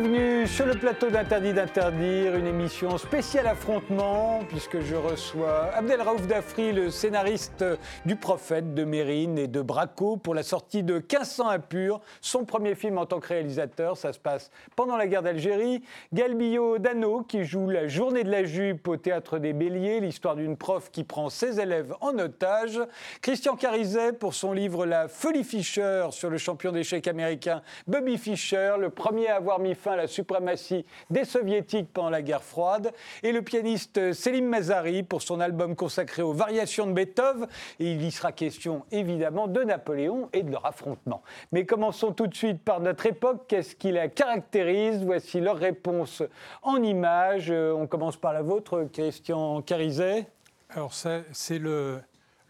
Bienvenue sur le plateau d'Interdit d'interdire, une émission spéciale affrontement, puisque je reçois Abdelraouf Dafri, le scénariste du Prophète, de Mérine et de Braco, pour la sortie de 1500 impurs, son premier film en tant que réalisateur. Ça se passe pendant la guerre d'Algérie. Galbillo Dano, qui joue la journée de la jupe au théâtre des Béliers, l'histoire d'une prof qui prend ses élèves en otage. Christian Carizet, pour son livre La folie Fischer sur le champion d'échecs américain Bobby Fischer, le premier à avoir mis fin à la suprématie des soviétiques pendant la guerre froide, et le pianiste Selim Mazari pour son album consacré aux variations de Beethoven. Et il y sera question évidemment de Napoléon et de leur affrontement. Mais commençons tout de suite par notre époque. Qu'est-ce qui la caractérise? Voici leur réponse en images. On commence par la vôtre, Christian Carizet. Alors c'est le,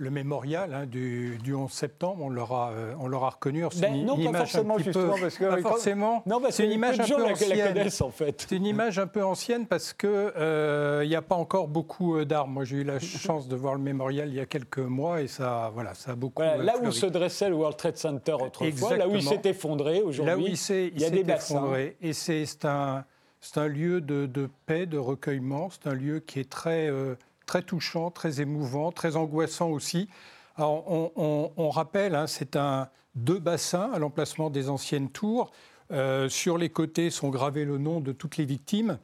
le mémorial hein, du, 11 septembre, on l'aura, euh, on l'aura reconnu. C'est ben, une, non, pas forcément, justement, parce que... Pas forcément. Non, c'est une image un peu ancienne. en fait. C'est une image un peu ancienne parce qu'il euh, n'y a pas encore beaucoup euh, d'armes. Moi, j'ai eu la chance de voir le mémorial il y a quelques mois et ça, voilà, ça a beaucoup voilà, Là où se dressait le World Trade Center autrefois, là où il s'est effondré aujourd'hui, là où il, s'est, il y a des effondré. Et c'est, c'est, un, c'est un lieu de, de, paix, de recueillement. C'est un lieu qui est très très touchant, très émouvant, très angoissant aussi. on, rappelle, hein, c'est un deux bassins à l'emplacement des anciennes tours. Euh, sur les côtés sont gravés le nom de toutes les victimes.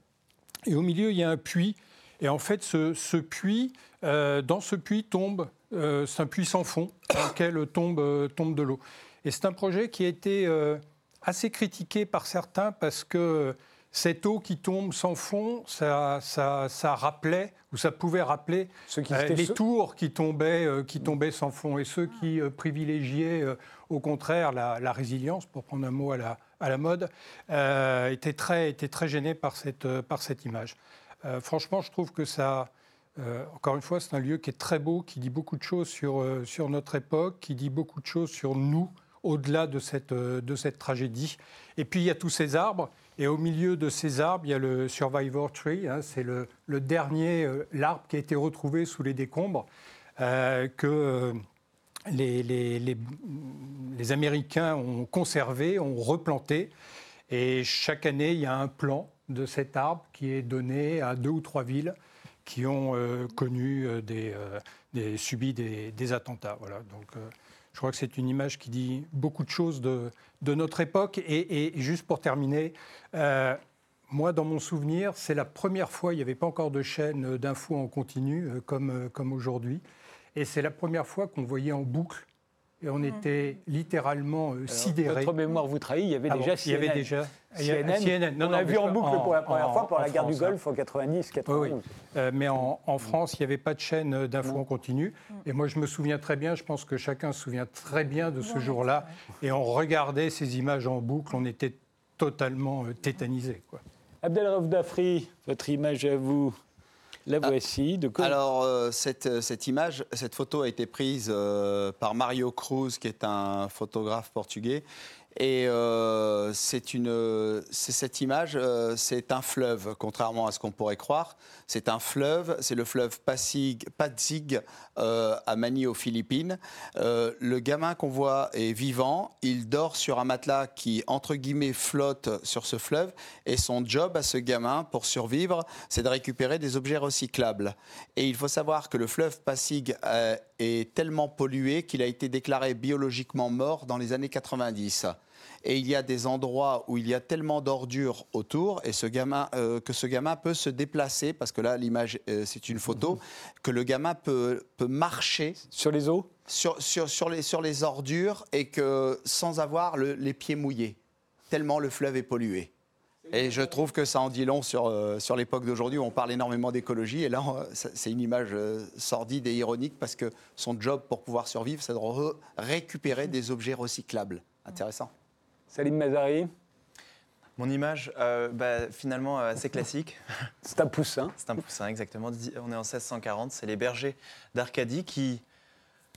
Et au milieu, il y a un puits. Et en fait, ce, puits, euh, dans ce puits tombe, euh, c'est un puits sans fond, dans lequel tombe, tombe de l'eau. Et c'est un projet qui a été assez critiqué par certains parce que cette eau qui tombe sans fond, ça, ça, rappelait, ou ça pouvait rappeler euh, les tours qui tombaient, euh, qui tombaient sans fond, et ceux qui euh, privilégiaient au contraire la, résilience, pour prendre un mot à la, à la mode, étaient, très, étaient très gênés par cette, par cette image. franchement, je trouve que ça... encore une fois, c'est un lieu qui est très beau, qui dit beaucoup de choses sur, sur notre époque, qui dit beaucoup de choses sur nous, au-delà de cette, de cette tragédie. Et puis, il y a tous ces arbres. Et au milieu de ces arbres, il y a le Survivor Tree, hein, c'est le, dernier, euh, l'arbre qui a été retrouvé sous les décombres, euh, que euh, les, Américains ont conservé, ont replanté. Et chaque année, il y a un plan de cet arbre qui est donné à deux ou trois villes qui ont connu des, des, subi des, attentats. Voilà. Je crois que c'est une image qui dit beaucoup de choses de, notre époque. Et, juste pour terminer, euh, moi, dans mon souvenir, c'est la première fois, il n'y avait pas encore de chaîne d'infos en continu euh, euh, comme aujourd'hui. Et c'est la première fois qu'on voyait en boucle et on mmh. était littéralement euh, sidérés. Votre mémoire vous trahit, il y avait ah déjà CNN. Il y avait déjà CNN. on a vu en boucle pour la première fois pour la guerre du Golfe en 90, 91. Euh, mais en, France, il n'y avait pas de chaîne d'infos en continu. Mmh. Et moi, je me souviens très bien, je pense que chacun se souvient très bien de ce jour-là. Et on regardait ces images en boucle, on était totalement euh, tétanisés. Abdelrauf Dafri, votre image à vous la ah. Alors, euh, cette, euh, cette, image, cette photo a été prise euh, par Mario Cruz, qui est un photographe portugais. Et euh, c'est cette image, euh, c'est un fleuve, contrairement à ce qu'on pourrait croire. C'est un fleuve, c'est le fleuve Pasig, Pasig euh, à Manille aux Philippines. le gamin qu'on voit est vivant, il dort sur un matelas qui, entre guillemets, flotte sur ce fleuve. Et son job à ce gamin, pour survivre, c'est de récupérer des objets recyclables. Et il faut savoir que le fleuve Pasig est tellement pollué qu'il a été déclaré biologiquement mort dans les années 90 et il y a des endroits où il y a tellement d'ordures autour et ce gamin, euh, que ce gamin peut se déplacer, parce que là l'image euh, c'est une photo, que le gamin peut, peut marcher. Sur les eaux sur, sur, sur, les, sur les ordures et que sans avoir les pieds mouillés, tellement le fleuve est pollué. Et je trouve que ça en dit long sur, euh, sur l'époque d'aujourd'hui où on parle énormément d'écologie. Et là, c'est une image sordide et ironique parce que son job pour pouvoir survivre, c'est de récupérer des objets recyclables. Intéressant. Salim Mazari mon image, euh, bah, finalement, euh, assez classique. C'est un poussin. C'est un poussin, exactement. On est en 1640. C'est les bergers d'Arcadie qui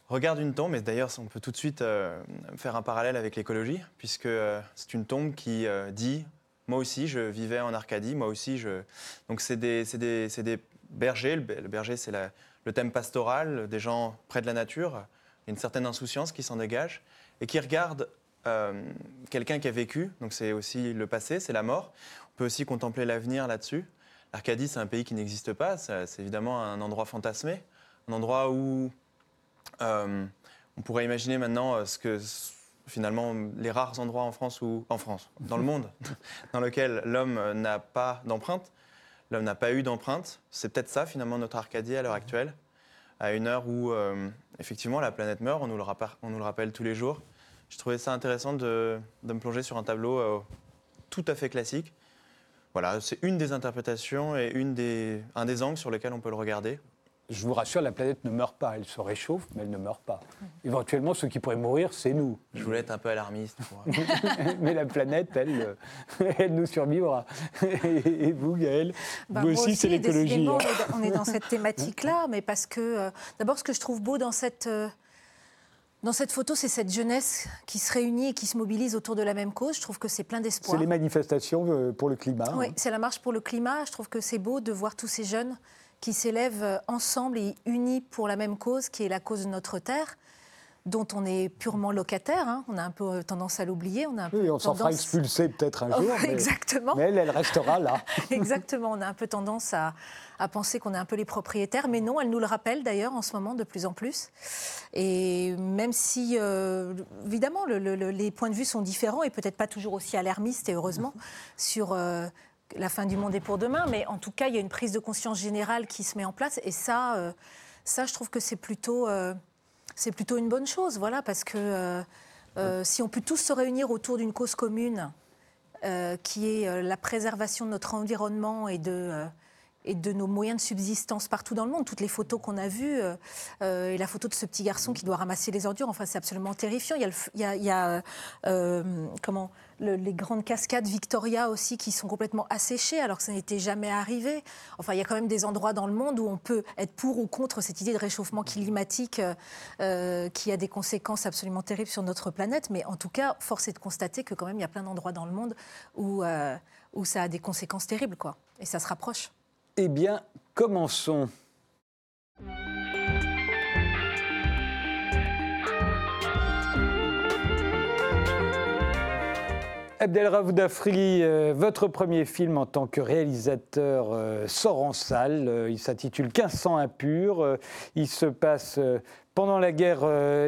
regardent une tombe. Et d'ailleurs, on peut tout de suite euh, faire un parallèle avec l'écologie, puisque c'est une tombe qui dit Moi aussi, je vivais en Arcadie. Moi aussi, je. Donc, c'est des, des, des, bergers. Le berger, c'est le thème pastoral, des gens près de la nature. Il y a une certaine insouciance qui s'en dégage et qui regardent quelqu'un qui a vécu, donc c'est aussi le passé, c'est la mort. On peut aussi contempler l'avenir là-dessus. L'Arcadie, c'est un pays qui n'existe pas, c'est évidemment un endroit fantasmé, un endroit où on pourrait imaginer maintenant ce que finalement les rares endroits en France ou en France, dans le monde, dans lequel l'homme n'a pas d'empreinte, l'homme n'a pas eu d'empreinte. C'est peut-être ça finalement notre Arcadie à l'heure actuelle, à une heure où euh, effectivement la planète meurt, on nous, le on nous, le rappelle tous les jours. Je trouvais ça intéressant de, me plonger sur un tableau euh, tout à fait classique. Voilà, c'est une des interprétations et une des, un des angles sur lesquels on peut le regarder je vous rassure, la planète ne meurt pas. Elle se réchauffe, mais elle ne meurt pas. Éventuellement, ceux qui pourraient mourir, c'est nous. Je voulais être un peu alarmiste. mais la planète, elle, elle nous survivra. Et vous, Gaëlle, bah, vous aussi, c'est l'écologie. On est dans cette thématique-là, mais parce que, euh, d'abord, ce que je trouve beau dans cette... Euh, dans cette photo, c'est cette jeunesse qui se réunit et qui se mobilise autour de la même cause. Je trouve que c'est plein d'espoir. C'est les manifestations euh, pour le climat. Oui, hein. c'est la marche pour le climat. Je trouve que c'est beau de voir tous ces jeunes qui s'élèvent ensemble et unis pour la même cause, qui est la cause de notre terre dont on est purement locataire. Hein. On a un peu tendance à l'oublier. On a oui, on s'en fera expulser peut-être un jour. Exactement. Mais elle, elle restera là. Exactement. On a un peu tendance à, penser qu'on est un peu les propriétaires. Mais non, elle nous le rappelle d'ailleurs en ce moment de plus en plus. Et même si, euh, évidemment, les points de vue sont différents et peut-être pas toujours aussi alarmistes, et heureusement, sur euh, la fin du monde est pour demain, mais en tout cas, il y a une prise de conscience générale qui se met en place. Et ça, euh, ça je trouve que c'est plutôt, c'est plutôt une bonne chose, voilà, parce que euh, si on peut tous se réunir autour d'une cause commune, qui est la préservation de notre environnement et de et de nos moyens de subsistance partout dans le monde. Toutes les photos qu'on a vues, euh, euh, et la photo de ce petit garçon qui doit ramasser les ordures, enfin, c'est absolument terrifiant. Il y a, euh, les grandes cascades Victoria aussi qui sont complètement asséchées alors que ça n'était jamais arrivé. Enfin, il y a quand même des endroits dans le monde où on peut être pour ou contre cette idée de réchauffement climatique qui a des conséquences absolument terribles sur notre planète. Mais en tout cas, force est de constater que quand même, il y a plein d'endroits dans le monde où, où ça a des conséquences terribles, quoi. Et ça se rapproche. Eh bien, commençons. Abdelraouf Dafri, euh, votre premier film en tant que réalisateur euh, sort en salle. Euh, il s'intitule 1500 impurs. il se passe pendant la guerre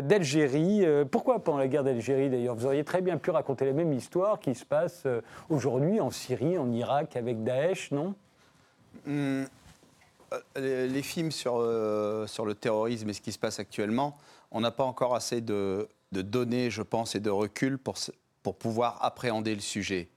d'Algérie. pourquoi pendant la guerre d'Algérie d'ailleurs? Vous auriez très bien pu raconter la même histoire qui se passe aujourd'hui en Syrie, en Irak avec Daesh, non? Hmm, euh, les, films sur, euh, sur le terrorisme et ce qui se passe actuellement, on n'a pas encore assez de, données, je pense, et de recul pour, pour pouvoir appréhender le sujet.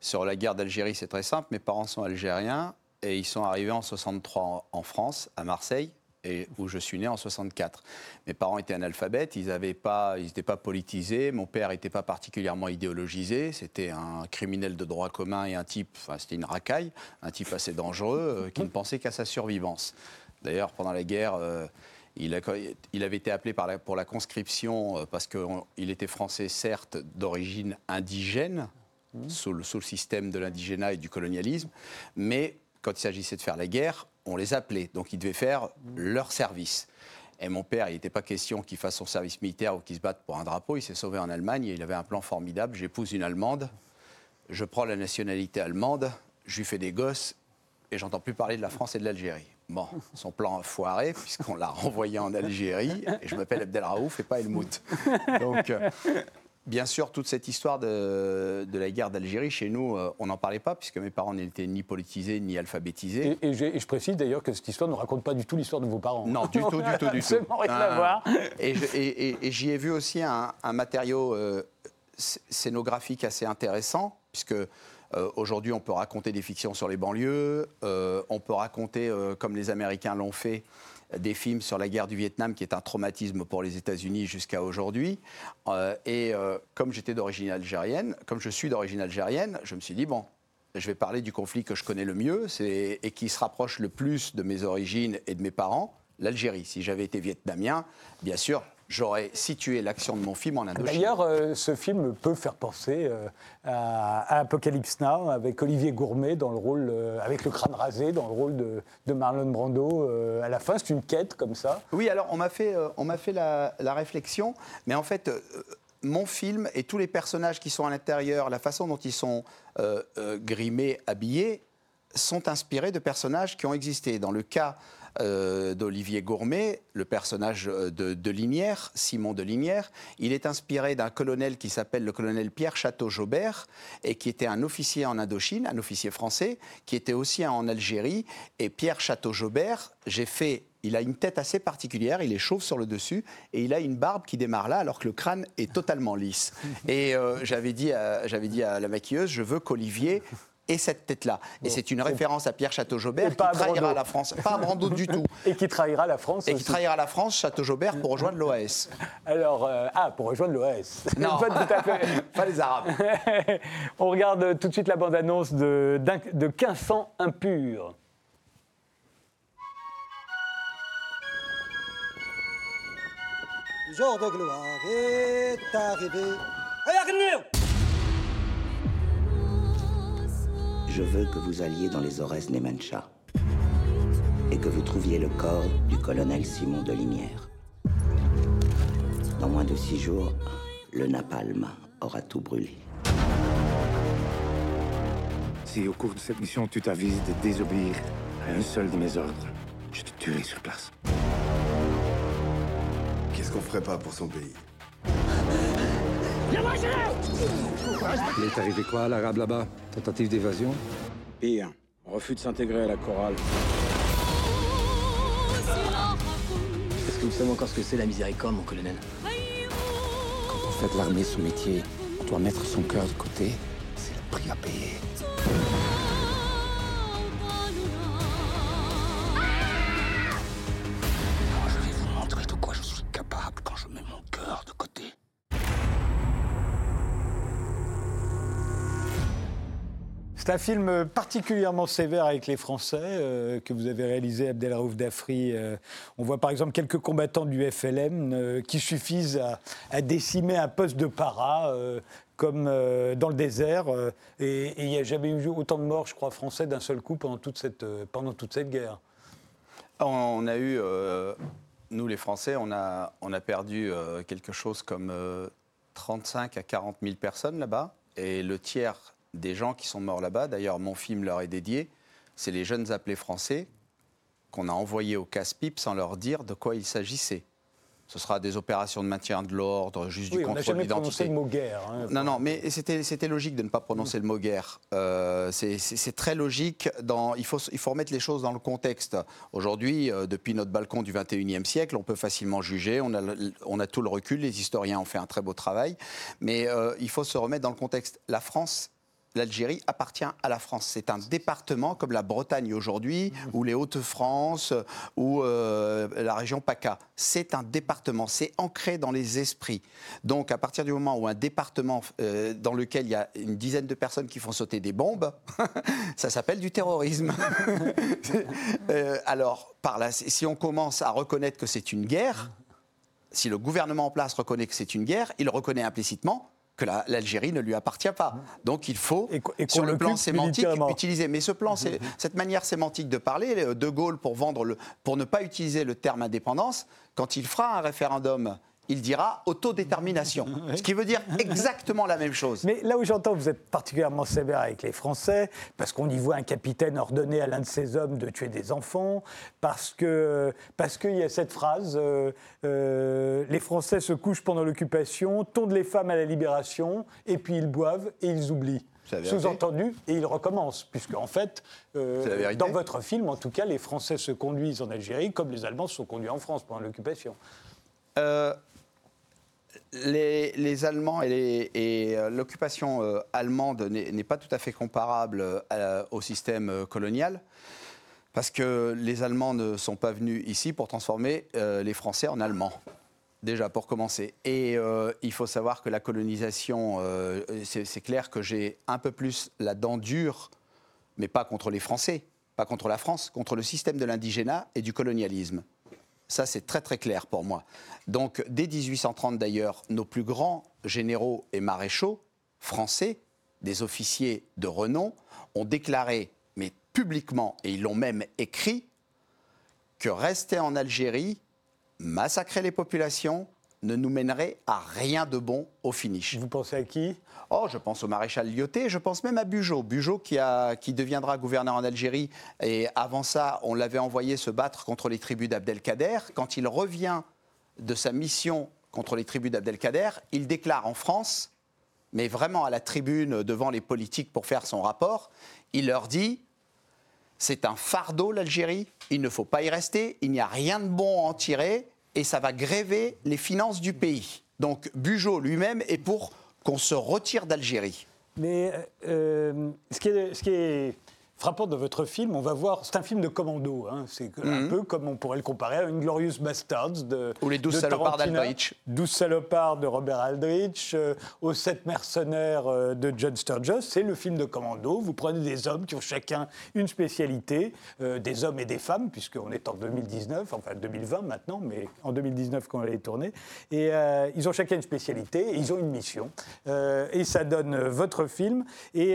Sur la guerre d'Algérie, c'est très simple. Mes parents sont algériens et ils sont arrivés en 63 en France, à Marseille et où je suis né en 64. Mes parents étaient analphabètes, ils n'étaient pas, pas politisés, mon père n'était pas particulièrement idéologisé, c'était un criminel de droit commun et un type, enfin c'était une racaille, un type assez dangereux euh, qui ne pensait qu'à sa survivance. D'ailleurs, pendant la guerre, euh, il, avait été appelé pour la conscription euh, parce qu'il était français, certes, d'origine indigène, sous le système de l'indigénat et du colonialisme, mais quand il s'agissait de faire la guerre, on les appelait. Donc ils devaient faire leur service. Et mon père, il n'était pas question qu'il fasse son service militaire ou qu'il se batte pour un drapeau. Il s'est sauvé en Allemagne et il avait un plan formidable. J'épouse une Allemande, je prends la nationalité allemande, je lui fais des gosses et j'entends plus parler de la France et de l'Algérie. Bon, son plan a foiré puisqu'on l'a renvoyé en Algérie et je m'appelle Abdelraouf et pas Helmut. Donc, euh, Bien sûr, toute cette histoire de, la guerre d'Algérie, chez nous, euh, on n'en parlait pas, puisque mes parents n'étaient ni politisés ni alphabétisés. Et, je, précise d'ailleurs que cette histoire ne raconte pas du tout l'histoire de vos parents. Non, du tout, du tout, du tout. rien à voir. Et, j'y ai vu aussi un, matériau euh, scénographique assez intéressant, puisque euh, aujourd'hui, on peut raconter des fictions sur les banlieues, on peut raconter, comme les Américains l'ont fait, des films sur la guerre du Vietnam, qui est un traumatisme pour les États-Unis jusqu'à aujourd'hui. Euh, et euh, comme j'étais d'origine algérienne, comme je suis d'origine algérienne, je me suis dit, bon, je vais parler du conflit que je connais le mieux et qui se rapproche le plus de mes origines et de mes parents, l'Algérie. Si j'avais été vietnamien, bien sûr, j'aurais situé l'action de mon film en Indochine. D'ailleurs, euh, ce film peut faire penser euh, à, Apocalypse Now avec Olivier Gourmet dans le rôle, euh, avec le crâne rasé, dans le rôle de, Marlon Brando. à la fin, c'est une quête comme ça. Oui, alors on m'a fait, on m'a fait la, réflexion, mais en fait. mon film et tous les personnages qui sont à l'intérieur, la façon dont ils sont euh, euh, grimés, habillés, sont inspirés de personnages qui ont existé. Dans le cas euh, d'Olivier Gourmet, le personnage de, de, Linière, Simon de Linière. Il est inspiré d'un colonel qui s'appelle le colonel Pierre Château-Jaubert et qui était un officier en Indochine, un officier français, qui était aussi en Algérie. Et Pierre Château-Jaubert, j'ai fait il a une tête assez particulière, il est chauve sur le dessus et il a une barbe qui démarre là alors que le crâne est totalement lisse. Et euh, j'avais dit, dit à la maquilleuse, je veux qu'Olivier et cette tête-là. Et c'est une référence à Pierre Château-Jaubert qui trahira la France. Pas Brando du tout. Et qui trahira la France. Et qui trahira la France, Château-Jaubert, pour rejoindre l'OAS. Alors, euh, ah, pour rejoindre l'OAS. Non, pas tout à fait. pas les Arabes. On regarde tout de suite la bande-annonce de, de 1500 impurs. Le jour de gloire est arrivé. Je veux que vous alliez dans les Aurès Nemancha et que vous trouviez le corps du colonel Simon de Linière. Dans moins de six jours, le napalm aura tout brûlé. Si au cours de cette mission tu t'avises de désobéir à un seul de mes ordres, je te tuerai sur place. Qu'est-ce qu'on ferait pas pour son pays? Il est arrivé quoi à l'arabe là-bas? Tentative d'évasion? Pire, refus de s'intégrer à la chorale. Est-ce que vous savez encore ce que c'est la miséricorde, mon colonel? Quand on fait de l'armée son métier, on doit mettre son cœur de côté. C'est le prix à payer. C'est un film particulièrement sévère avec les Français euh, que vous avez réalisé, Abdelraouf Dafri. Euh, on voit par exemple quelques combattants du FLM euh, qui suffisent à, décimer un poste de para comme dans le désert. et il n'y a jamais eu autant de morts, je crois, français d'un seul coup pendant toute cette, pendant toute cette guerre. On a eu, nous les Français, on a, on a perdu quelque chose comme 35 à 40 000 personnes là-bas. Et le tiers des gens qui sont morts là-bas. D'ailleurs, mon film leur est dédié. C'est les jeunes appelés français qu'on a envoyés au casse-pipe sans leur dire de quoi il s'agissait. Ce sera des opérations de maintien de l'ordre, juste du contrôle d'identité. prononcé le mot guerre. Hein, non, non, mais c'était logique de ne pas prononcer le mot guerre. Euh, c'est très logique. Dans, il, faut, il faut remettre les choses dans le contexte. Aujourd'hui, euh, depuis notre balcon du 21e siècle, on peut facilement juger. On a, on a tout le recul. Les historiens ont fait un très beau travail. Mais euh, il faut se remettre dans le contexte. La France l'Algérie appartient à la France. C'est un département comme la Bretagne aujourd'hui, mmh. ou les Hauts-de-France, ou euh, la région PACA. C'est un département, c'est ancré dans les esprits. Donc à partir du moment où un département euh, dans lequel il y a une dizaine de personnes qui font sauter des bombes, ça s'appelle du terrorisme. Euh, alors, par là, si on commence à reconnaître que c'est une guerre, si le gouvernement en place reconnaît que c'est une guerre, il reconnaît implicitement que l'Algérie ne lui appartient pas. Donc il faut, sur le plan sémantique, utiliser. Mais ce plan, c'est cette manière sémantique de parler, De Gaulle, pour, vendre le, pour ne pas utiliser le terme indépendance, quand il fera un référendum il dira autodétermination. Ce qui veut dire exactement la même chose. Mais là où j'entends que vous êtes particulièrement sévère avec les Français, parce qu'on y voit un capitaine ordonner à l'un de ses hommes de tuer des enfants, parce qu'il parce qu'il y a cette phrase euh, euh, les Français se couchent pendant l'occupation, tondent les femmes à la libération, et puis ils boivent et ils oublient. Sous-entendu, et ils recommencent, puisque en fait, euh, dans votre film, en tout cas, les Français se conduisent en Algérie comme les Allemands se sont conduits en France pendant l'occupation les, Allemands et, euh, l'occupation euh, allemande n'est pas tout à fait comparable euh, au système colonial, parce que les Allemands ne sont pas venus ici pour transformer les Français en Allemands. Déjà, pour commencer. Et il faut savoir que la colonisation, c'est clair que j'ai un peu plus la dent dure, mais pas contre les Français, pas contre la France, contre le système de l'indigénat et du colonialisme. Ça, c'est très très clair pour moi. Donc, dès 1830 d'ailleurs, nos plus grands généraux et maréchaux français, des officiers de renom, ont déclaré, mais publiquement, et ils l'ont même écrit, que rester en Algérie, massacrer les populations, ne nous mènerait à rien de bon au finish. Vous pensez à qui? Oh, je pense au maréchal Lyoté, je pense même à Bugeaud. Bugeaud qui, a, qui deviendra gouverneur en Algérie. Et avant ça, on l'avait envoyé se battre contre les tribus d'Abdelkader. Quand il revient de sa mission contre les tribus d'Abdelkader, il déclare en France, mais vraiment à la tribune devant les politiques pour faire son rapport, il leur dit c'est un fardeau l'Algérie, il ne faut pas y rester, il n'y a rien de bon à en tirer et ça va gréver les finances du pays. Donc Bugeaud lui-même est pour qu'on se retire d'Algérie. Mais euh, est, ce qui est frappant dans votre film, on va voir, c'est un film de commando, hein, c'est un Mhm. peu comme on pourrait le comparer à une Glorious Bastards de Ou les douze de salopards Tarantino, d'Aldrich. 12 salopards de Robert Aldrich, euh, aux sept mercenaires euh, de John Sturges, c'est le film de commando. Vous prenez des hommes qui ont chacun une spécialité, euh, des hommes et des femmes, puisqu'on est en 2019, enfin 2020 maintenant, mais en 2019 quand elle est tournée, et ils ont chacun une spécialité, et ils ont une mission, et ça donne votre film. Et,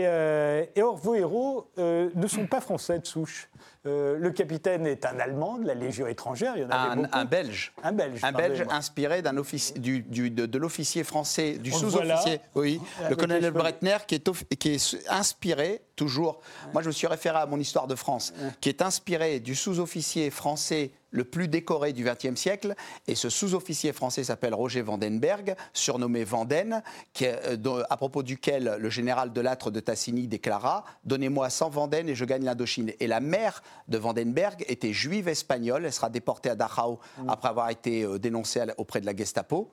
et or, vos héros ne sont pas français de souche. Euh, le capitaine est un Allemand de la Légion étrangère, il y en avait Un, beaucoup. un Belge. Un Belge, Un Belge inspiré d'un du, du- de, de l'officier français, du le sous-officier, oui, avec le colonel. Breitner, qui est, qui est inspiré toujours. Moi, je me suis référé à mon histoire de France, qui est inspiré du sous-officier français le plus décoré du XXe siècle. Et ce sous-officier français s'appelle Roger Vandenberg, surnommé Vanden, qui est, euh, à propos duquel le général de Lattre de Tassigny déclara Donnez-moi 100 Vanden et je gagne l'Indochine. Et la mère de Vandenberg était juive espagnole. Elle sera déportée à Dachau après avoir été euh, dénoncée auprès de la Gestapo.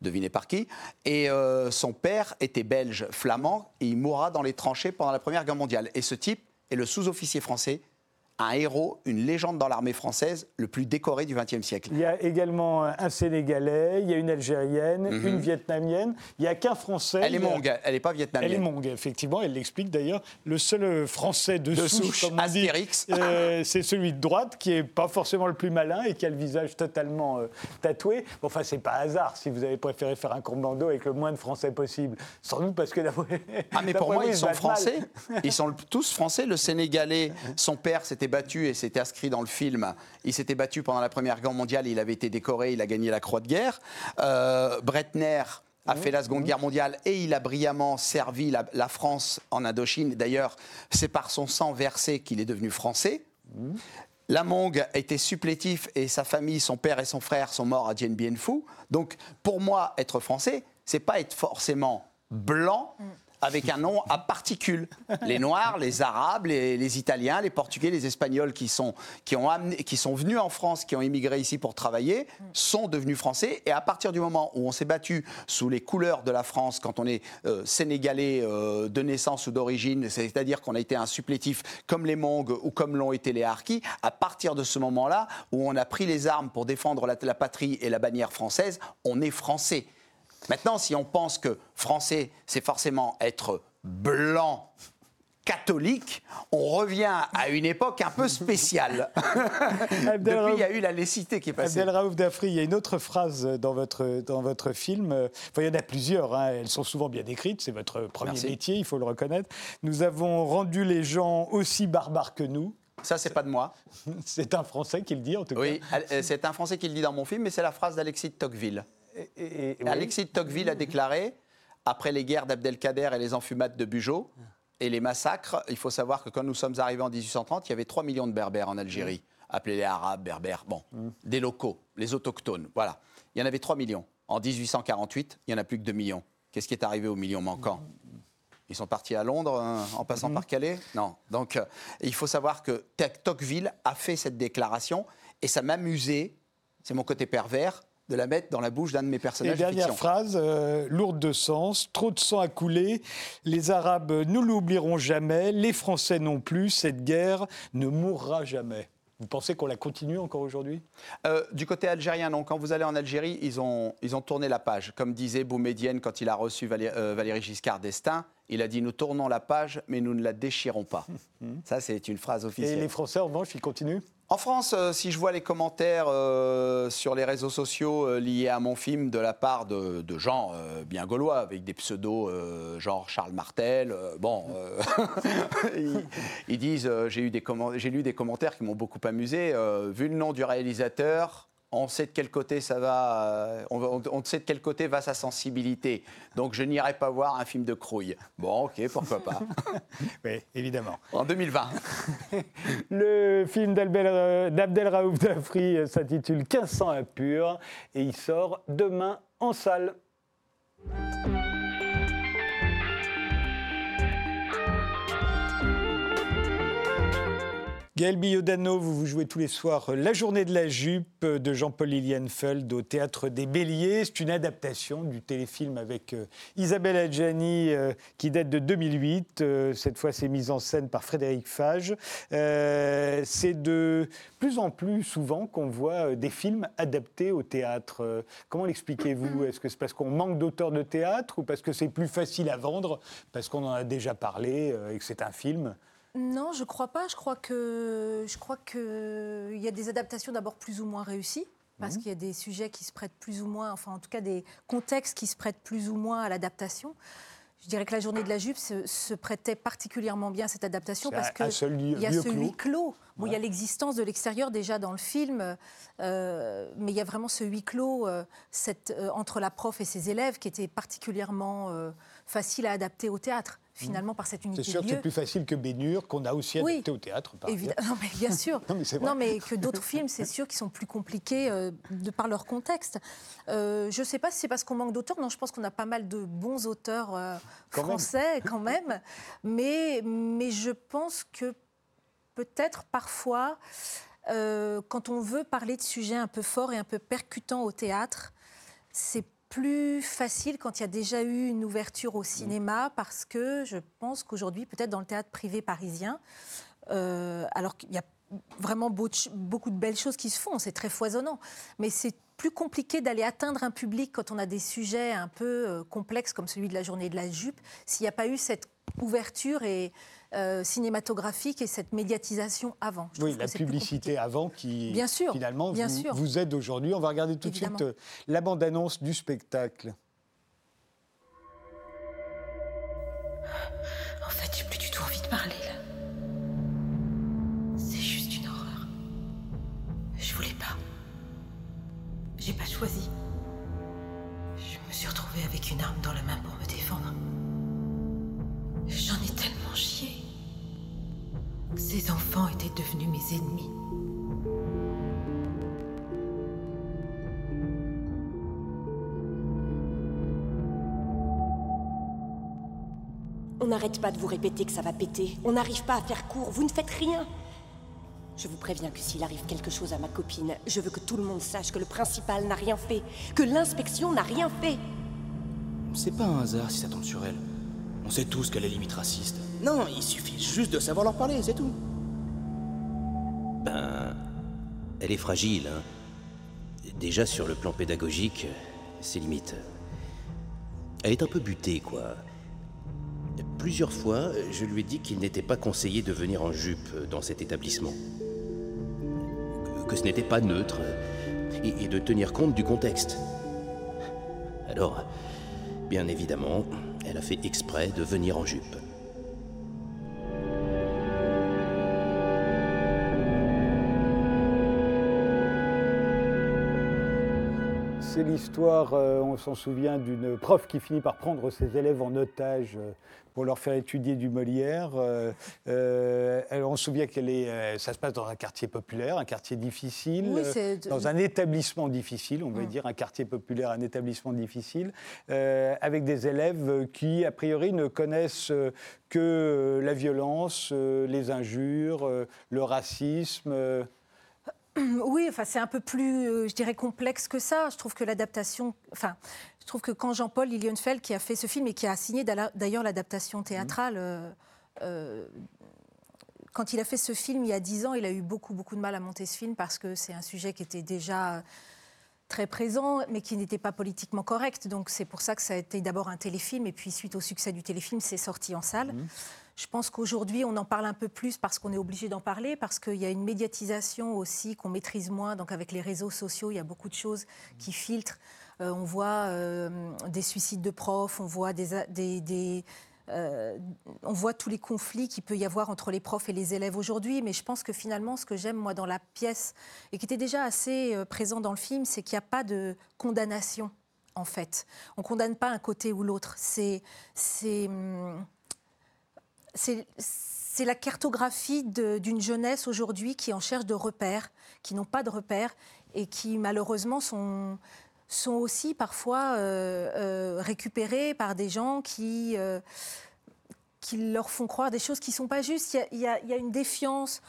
Devinez par qui. Et euh, son père était belge flamand et il mourra dans les tranchées pendant la Première Guerre mondiale. Et ce type est le sous-officier français, un héros, une légende dans l'armée française, le plus décoré du XXe siècle. Il y a également un Sénégalais, il y a une Algérienne, Mhm. une Vietnamienne. Il n'y a qu'un Français. Elle est mongue, elle n'est pas vietnamienne. Elle est mongue, effectivement, elle l'explique d'ailleurs. Le seul euh, Français de, De souche, euh, c'est celui de droite qui n'est pas forcément le plus malin et qui a le visage totalement euh, tatoué. Bon, enfin, c'est pas hasard si vous avez préféré faire un commando avec le moins de Français possible. Sans doute parce que d'après Ah mais pour moi ils sont français, ils sont tous français. Le Sénégalais, son père s'était battu et c'était inscrit dans le film. Il s'était battu pendant la Première Guerre mondiale, il avait été décoré, il a gagné la Croix de guerre. Euh, Bretner a fait la Seconde Guerre mondiale et il a brillamment servi la, la France en Indochine. D'ailleurs, c'est par son sang versé qu'il est devenu français. Lamong était supplétif et sa famille, son père et son frère sont morts à Dien Bien Phu. Donc, pour moi, être français, c'est pas être forcément blanc avec un nom à particules. Les Noirs, les Arabes, les, Italiens, les Portugais, les Espagnols qui sont, qui, ont amené, qui sont venus en France, qui ont immigré ici pour travailler, sont devenus français. Et à partir du moment où on s'est battu sous les couleurs de la France, quand on est euh, sénégalais euh, de naissance ou d'origine, c'est-à-dire qu'on a été un supplétif comme les Mongs ou comme l'ont été les Harkis, à partir de ce moment-là où on a pris les armes pour défendre la patrie et la bannière française, on est français. Maintenant, si on pense que français, c'est forcément être blanc, catholique, on revient à une époque un peu spéciale. Depuis, il y a eu la laïcité qui est passée. Abdelraouf Dafri, il y a une autre phrase dans votre, dans votre film. Enfin, il y en a plusieurs, hein. elles sont souvent bien décrites, c'est votre premier Merci. métier, il faut le reconnaître. Nous avons rendu les gens aussi barbares que nous. Ça, c'est pas de moi. C'est un Français qui le dit, en tout Oui, cas. euh, c'est un Français qui le dit dans mon film, mais c'est la phrase d'Alexis de Tocqueville. Et- et-. Alexis de Tocqueville a déclaré, après les guerres d'Abdelkader et les enfumades de Bugeaud et les massacres, il faut savoir que quand nous sommes arrivés en 1830, il y avait 3 millions de berbères en Algérie. Appelez les Arabes, berbères, bon, des locaux, les autochtones, voilà. Il y en avait 3 millions. En 1848, il n'y en a plus que 2 millions. Qu'est-ce qui est arrivé aux millions manquants? Ils sont partis à Londres hein, en passant par Calais? Non. Donc, euh, il faut savoir que Toc- Tocqueville a fait cette déclaration et ça m'amusait, c'est mon côté pervers, de la mettre dans la bouche d'un de mes Et personnages dernière fiction. phrase, euh, lourde de sens, trop de sang a coulé, les Arabes nous l'oublieront jamais, les Français non plus, cette guerre ne mourra jamais. Vous pensez qu'on la continue encore aujourd'hui? Euh, du côté algérien, non. Quand vous allez en Algérie, ils ont, ils ont tourné la page. Comme disait Boumedienne quand il a reçu Valé- euh, Valéry Giscard d'Estaing, il a dit Nous tournons la page, mais nous ne la déchirons pas. Ça, c'est une phrase Et officielle. les Français, en revanche, ils continuent? En France, euh, si je vois les commentaires euh, sur les réseaux sociaux euh, liés à mon film de la part de, de gens euh, bien gaulois, avec des pseudos euh, genre Charles Martel, bon, ils, ils disent j'ai eu des j'ai lu des commentaires qui m'ont beaucoup amusé. vu le nom du réalisateur, on sait de quel côté ça va, euh, on, on, sait de quel côté va sa sensibilité. Donc je n'irai pas voir un film de Crouille. Bon, ok, pourquoi pas. oui, évidemment. En 2020. Le film d'Abdel Raouf Dafri s'intitule 1500 impurs et il sort demain en salle. Gaël Biodano, vous vous jouez tous les soirs La journée de la jupe de Jean-Paul Lilienfeld au Théâtre des Béliers. C'est une adaptation du téléfilm avec euh, Isabelle Adjani euh, qui date de 2008. Euh, cette fois, c'est mise en scène par Frédéric Fage. c'est de plus en plus souvent qu'on voit des films adaptés au théâtre. Comment l'expliquez-vous? Est-ce que c'est parce qu'on manque d'auteurs de théâtre ou parce que c'est plus facile à vendre, parce qu'on en a déjà parlé et que c'est un film non, je crois pas. Je crois que je crois que il y a des adaptations d'abord plus ou moins réussies parce qu'il y a des sujets qui se prêtent plus ou moins, enfin en tout cas des contextes qui se prêtent plus ou moins à l'adaptation. Je dirais que la journée de la jupe se, prêtait particulièrement bien à cette adaptation parce qu'il y a ce huis clos. Bon, Il y a l'existence de l'extérieur déjà dans le film, euh, mais il y a vraiment ce huis clos euh, cette, euh, entre la prof et ses élèves qui était particulièrement facile à adapter au théâtre finalement par cette unité C'est sûr que c'est plus facile que Bénure, qu'on a aussi adapté au théâtre. Par non, mais bien sûr. non, mais, que d'autres films, c'est sûr, qui sont plus compliqués euh, de par leur contexte. Euh, je ne sais pas si c'est parce qu'on manque d'auteurs. Non, je pense qu'on a pas mal de bons auteurs euh, français quand même. mais, mais je pense que peut-être parfois, quand on veut parler de sujets un peu forts et un peu percutants au théâtre, c'est plus facile quand il y a déjà eu une ouverture au cinéma, parce que je pense qu'aujourd'hui, peut-être dans le théâtre privé parisien, euh, alors qu'il y a vraiment beaucoup de belles choses qui se font, c'est très foisonnant, mais c'est plus compliqué d'aller atteindre un public quand on a des sujets un peu euh, complexes comme celui de la journée de la jupe, s'il n'y a pas eu cette ouverture et euh, cinématographique et cette médiatisation avant. oui, la publicité avant qui bien sûr, finalement bien vous, sûr. vous, aide aujourd'hui. On va regarder tout de suite euh, la bande-annonce du spectacle. Je me suis retrouvée avec une arme dans la main pour me défendre. J'en ai tellement chié. Ces enfants étaient devenus mes ennemis. On n'arrête pas de vous répéter que ça va péter. On n'arrive pas à faire court. Vous ne faites rien. Je vous préviens que s'il arrive quelque chose à ma copine, je veux que tout le monde sache que le principal n'a rien fait, que l'inspection n'a rien fait. C'est pas un hasard si ça tombe sur elle. On sait tous qu'elle est limite raciste. Non, il suffit juste de savoir leur parler, c'est tout. Ben. Elle est fragile, hein. Déjà sur le plan pédagogique, c'est limite. Elle est un peu butée, quoi. Plusieurs fois, je lui ai dit qu'il n'était pas conseillé de venir en jupe dans cet établissement. Que ce n'était pas neutre. Et de tenir compte du contexte. Alors, bien évidemment, elle a fait exprès de venir en jupe. C'est l'histoire, euh, on s'en souvient, d'une prof qui finit par prendre ses élèves en otage euh, pour leur faire étudier du Molière. Euh, on se souvient que euh, ça se passe dans un quartier populaire, un quartier difficile, dans un établissement difficile, on va mm. dire un quartier populaire, un établissement difficile, avec des élèves qui, a priori, ne connaissent que la violence, les injures, le racisme. Oui, enfin, c'est un peu plus, je dirais, complexe que ça. Je trouve que l'adaptation, enfin, je trouve que quand Jean-Paul Lilienfeld, qui a fait ce film et qui a signé d'ailleurs l'adaptation théâtrale, euh, euh, quand il a fait ce film il y a dix ans, il a eu beaucoup, beaucoup de mal à monter ce film parce que c'est un sujet qui était déjà très présent, mais qui n'était pas politiquement correct. Donc c'est pour ça que ça a été d'abord un téléfilm, et puis suite au succès du téléfilm, c'est sorti en salle. Mmh. Je pense qu'aujourd'hui, on en parle un peu plus parce qu'on est obligé d'en parler, parce qu'il y a une médiatisation aussi qu'on maîtrise moins. Donc avec les réseaux sociaux, il y a beaucoup de choses qui filtrent. Euh, on voit euh, des suicides de profs, on voit des, on voit tous les conflits qu'il peut y avoir entre les profs et les élèves aujourd'hui, mais je pense que finalement, ce que j'aime moi dans la pièce et qui était déjà assez présent dans le film, c'est qu'il n'y a pas de condamnation en fait. On condamne pas un côté ou l'autre. C'est c'est hum, c'est la cartographie d'une jeunesse aujourd'hui qui en cherche de repères, qui n'ont pas de repères et qui malheureusement sont, aussi parfois euh, euh, récupérés par des gens qui, euh, qui leur font croire des choses qui ne sont pas justes. Il y a une défiance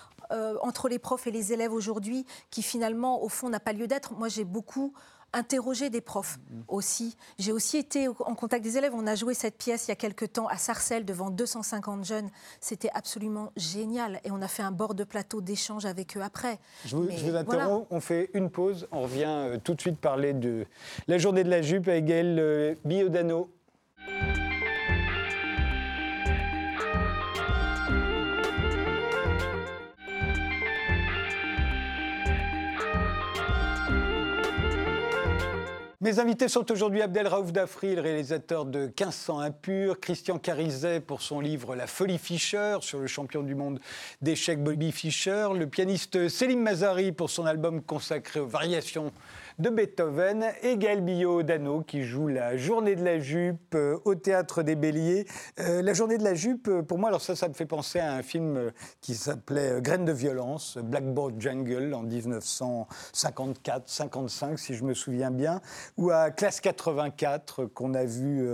entre les profs et les élèves aujourd'hui qui finalement, au fond, n'a pas lieu d'être. Moi, j'ai beaucoup interroger des profs mm-hmm. aussi. J'ai aussi été en contact des élèves. On a joué cette pièce il y a quelques temps à Sarcelles devant 250 jeunes. C'était absolument génial. Et on a fait un bord de plateau d'échange avec eux après. Je vous, interromps. On fait une pause. On revient euh, tout de suite parler de la journée de la jupe avec Gaël euh, Biodano. Mes invités sont aujourd'hui Abdel Raouf Dafri, le réalisateur de 1500 impurs, Christian Carizet pour son livre La folie Fischer sur le champion du monde d'échecs Bobby Fischer, le pianiste Selim Mazari pour son album consacré aux variations de Beethoven et Gaël Billot Dano qui joue la journée de la jupe euh, au théâtre des Béliers. Euh, la journée de la jupe, euh, pour moi, ça, ça me fait penser à un film qui s'appelait Graines de violence, Blackboard Jungle en 1954-55, si je me souviens bien, ou à Classe 84 qu'on a vu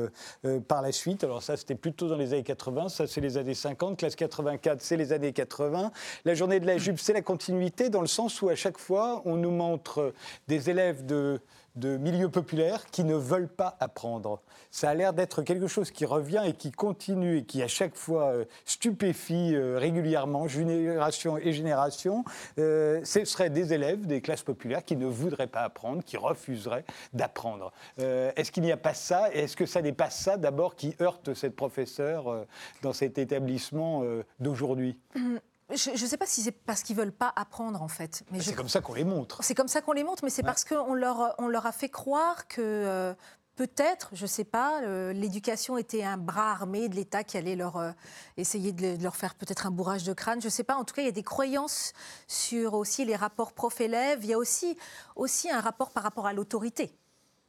par la suite. Alors ça, c'était plutôt dans les années 80, ça c'est les années 50. Classe 84, c'est les années 80. La journée de la jupe, c'est la continuité dans le sens où à chaque fois, on nous montre des élèves de, milieux populaires qui ne veulent pas apprendre. Ça a l'air d'être quelque chose qui revient et qui continue et qui à chaque fois euh, stupéfie euh, régulièrement, génération et génération. Euh, ce seraient des élèves des classes populaires qui ne voudraient pas apprendre, qui refuseraient d'apprendre. est-ce qu'il n'y a pas ça? Est-ce que ça n'est pas ça d'abord qui heurte cette professeure dans cet établissement d'aujourd'hui? Mmh. Je ne sais pas si c'est parce qu'ils veulent pas apprendre en fait. Mais c'est comme ça qu'on les montre. C'est comme ça qu'on les montre, mais c'est parce qu'on leur, on leur a fait croire que euh, peut-être, je ne sais pas, euh, l'éducation était un bras armé de l'État qui allait leur euh, essayer de, de, leur faire peut-être un bourrage de crâne. Je ne sais pas. En tout cas, il y a des croyances sur aussi les rapports prof-élève. Il y a aussi, aussi un rapport par rapport à l'autorité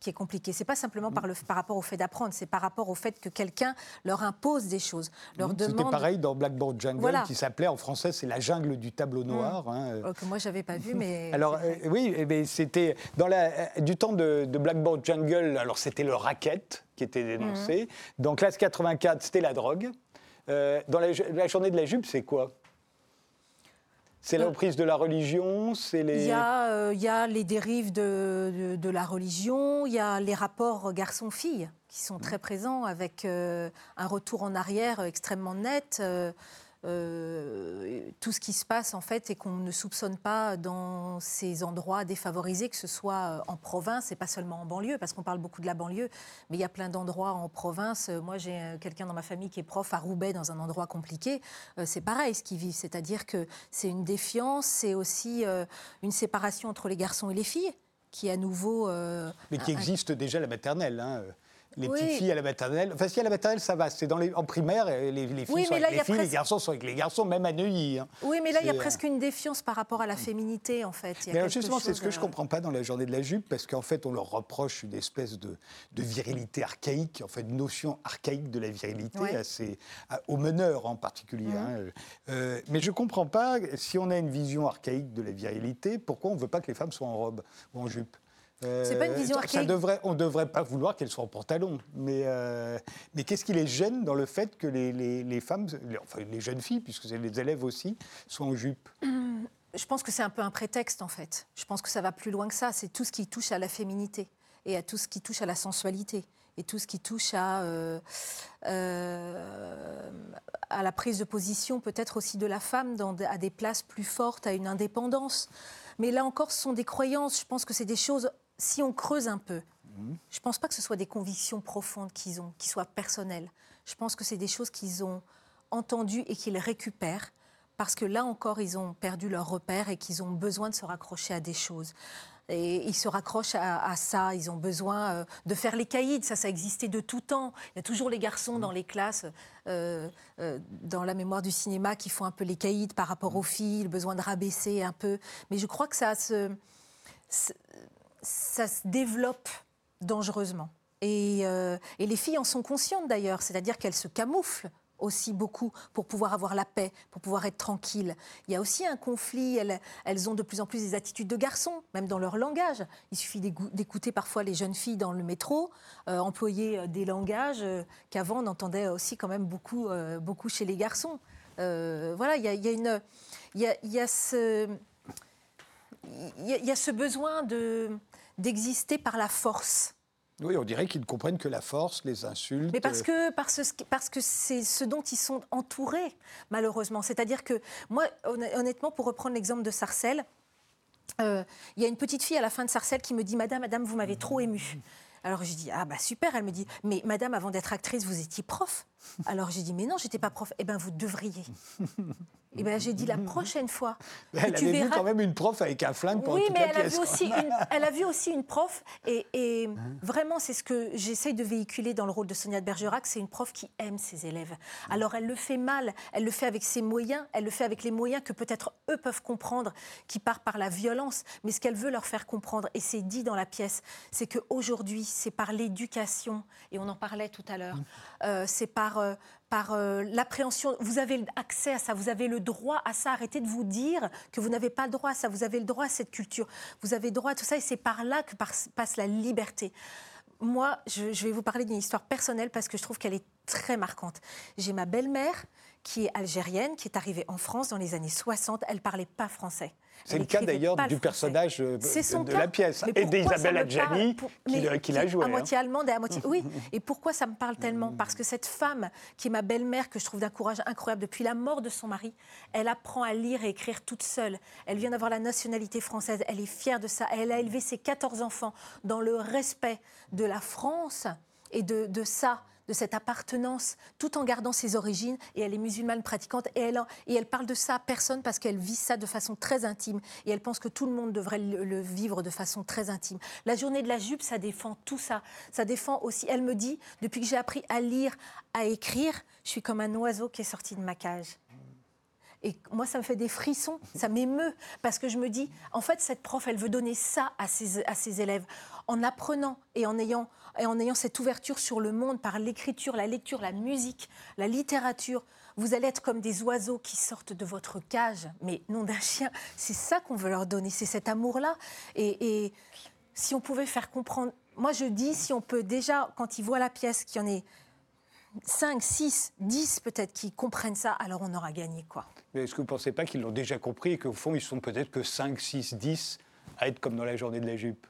qui est compliqué. C'est pas simplement par, le, par rapport au fait d'apprendre, c'est par rapport au fait que quelqu'un leur impose des choses. Leur C'était pareil dans Blackboard Jungle, qui s'appelait en français, c'est la jungle du tableau mmh. noir. Hein. Euh. Oh, que moi j'avais pas vu, mais. alors euh, oui, eh c'était dans la, euh, du temps de, Blackboard Jungle. Alors c'était le racket qui était dénoncé. Mmh. Dans classe 84, c'était la drogue. dans la, journée de la jupe, c'est quoi? C'est la reprise de la religion c'est les... Il y, a, euh, il y a les dérives de, de, la religion, il y a les rapports garçon-fille qui sont très présents avec euh, un retour en arrière extrêmement net. Euh, euh, tout ce qui se passe en fait et qu'on ne soupçonne pas dans ces endroits défavorisés, que ce soit euh, en province et pas seulement en banlieue, parce qu'on parle beaucoup de la banlieue, mais il y a plein d'endroits en province. Moi, j'ai euh, quelqu'un dans ma famille qui est prof à Roubaix, dans un endroit compliqué. c'est pareil ce qu'ils vivent, c'est-à-dire que c'est une défiance, c'est aussi une séparation entre les garçons et les filles qui à nouveau... mais qui existe déjà la maternelle. Hein les petites filles à la maternelle. Enfin, si à la maternelle, ça va. C'est dans les, en primaire, les, les filles sont avec les filles, les garçons sont avec les garçons, même à Neuilly. Hein. Oui, mais là, il y a presque une défiance par rapport à la féminité, en fait. mais justement, c'est ce que je ne comprends pas dans la journée de la jupe, parce qu'en fait, on leur reproche une espèce de, de, virilité archaïque, en fait, une notion archaïque de la virilité, assez, aux meneurs en particulier. Hein. Euh, mais je ne comprends pas, si on a une vision archaïque de la virilité, pourquoi on ne veut pas que les femmes soient en robe ou en jupe? C'est pas une vision archaïque. Ça devrait, on ne devrait pas vouloir qu'elles soient en pantalon. Mais, euh, mais qu'est-ce qui les gêne dans le fait que les, les, les femmes, enfin les jeunes filles, puisque c'est les élèves aussi, soient en jupe? Je pense que c'est un peu un prétexte en fait. Je pense que ça va plus loin que ça. C'est tout ce qui touche à la féminité et à tout ce qui touche à la sensualité et tout ce qui touche à, euh, euh, à la prise de position peut-être aussi de la femme dans, à des places plus fortes, à une indépendance. Mais là encore, ce sont des croyances. Je pense que c'est des choses si on creuse un peu, mhm. je ne pense pas que ce soit des convictions profondes qu'ils ont, qui soient personnelles. Je pense que c'est des choses qu'ils ont entendues et qu'ils récupèrent parce que là encore, ils ont perdu leur repère et qu'ils ont besoin de se raccrocher à des choses. Et ils se raccrochent à, ça. Ils ont besoin euh, de faire les caïds. Ça, ça existait de tout temps. Il y a toujours les garçons dans les classes, euh, euh, dans la mémoire du cinéma, qui font un peu les caïds par rapport aux filles, le besoin de rabaisser un peu. Mais je crois que ça se, ça se développe dangereusement. Et, et les filles en sont conscientes d'ailleurs, c'est-à-dire qu'elles se camouflent aussi beaucoup pour pouvoir avoir la paix, pour pouvoir être tranquille. Il y a aussi un conflit, elles, ont de plus en plus des attitudes de garçons, même dans leur langage. Il suffit d'écouter parfois les jeunes filles dans le métro, euh, employer euh, des langages euh, qu'avant on entendait aussi quand même beaucoup, beaucoup chez les garçons. voilà, il y a, ce... Besoin d'exister par la force. Oui, on dirait qu'ils ne comprennent que la force, les insultes. Mais parce que parce, parce que c'est ce dont ils sont entourés, malheureusement. C'est-à-dire que moi, honnêtement, pour reprendre l'exemple de Sarcelles, euh, il y a une petite fille à la fin de Sarcelles qui me dit Madame, Madame, vous m'avez trop émue. Alors je dis ah bah super. Elle me dit mais Madame, avant d'être actrice, vous étiez prof. Alors j'ai dit mais non, j'étais pas prof. Eh ben vous devriez. Eh ben, j'ai dit la prochaine fois. Elle avait vu quand même une prof avec un flingue pendant oui, mais elle pièce. A vu aussi une, elle a vu aussi une prof, et, et hein vraiment, c'est ce que j'essaye de véhiculer dans le rôle de Sonia de Bergerac, c'est une prof qui aime ses élèves. Alors elle le fait mal, elle le fait avec ses moyens, elle le fait avec les moyens que peut-être eux peuvent comprendre, qui part par la violence, mais ce qu'elle veut leur faire comprendre, et c'est dit dans la pièce, c'est qu'aujourd'hui, c'est par l'éducation, et on en parlait tout à l'heure, euh, c'est par... Euh, par euh, l'appréhension. Vous avez accès à ça, vous avez le droit à ça. Arrêtez de vous dire que vous n'avez pas le droit à ça. Vous avez le droit à cette culture. Vous avez le droit à tout ça et c'est par là que passe la liberté. Moi, je, je vais vous parler d'une histoire personnelle parce que je trouve qu'elle est très marquante. J'ai ma belle-mère qui est algérienne, qui est arrivée en France dans les années 60. Elle parlait pas français. C'est le cas d'ailleurs du personnage euh, de, la pièce et d'Isabelle Adjani qui, l'a joué. À moitié allemande et à moitié. Oui. Et pourquoi ça me parle tellement? Parce que cette femme, qui est ma belle-mère, que je trouve d'un courage incroyable depuis la mort de son mari, elle apprend à lire et écrire toute seule. Elle vient d'avoir la nationalité française. Elle est fière de ça. Elle a élevé ses 14 enfants dans le respect de la France et de, de ça de cette appartenance, tout en gardant ses origines. Et elle est musulmane pratiquante. Et elle, et elle parle de ça à personne parce qu'elle vit ça de façon très intime. Et elle pense que tout le monde devrait le, vivre de façon très intime. La journée de la jupe, ça défend tout ça. Ça défend aussi. Elle me dit, depuis que j'ai appris à lire, à écrire, je suis comme un oiseau qui est sorti de ma cage. Et moi, ça me fait des frissons, ça m'émeut, parce que je me dis, en fait, cette prof, elle veut donner ça à ses, à ses élèves, en apprenant et en ayant, et en ayant cette ouverture sur le monde par l'écriture, la lecture, la musique, la littérature. Vous allez être comme des oiseaux qui sortent de votre cage, mais non d'un chien. C'est ça qu'on veut leur donner, c'est cet amour-là. Et, et si on pouvait faire comprendre, moi je dis, si on peut déjà, quand ils voient la pièce, qu'il y en ait 5, 6, 10 peut-être qui comprennent ça, alors on aura gagné quoi. Mais est-ce que vous ne pensez pas qu'ils l'ont déjà compris et qu'au fond ils sont peut-être que 5, 6, 10 à être comme dans la journée de la jupe?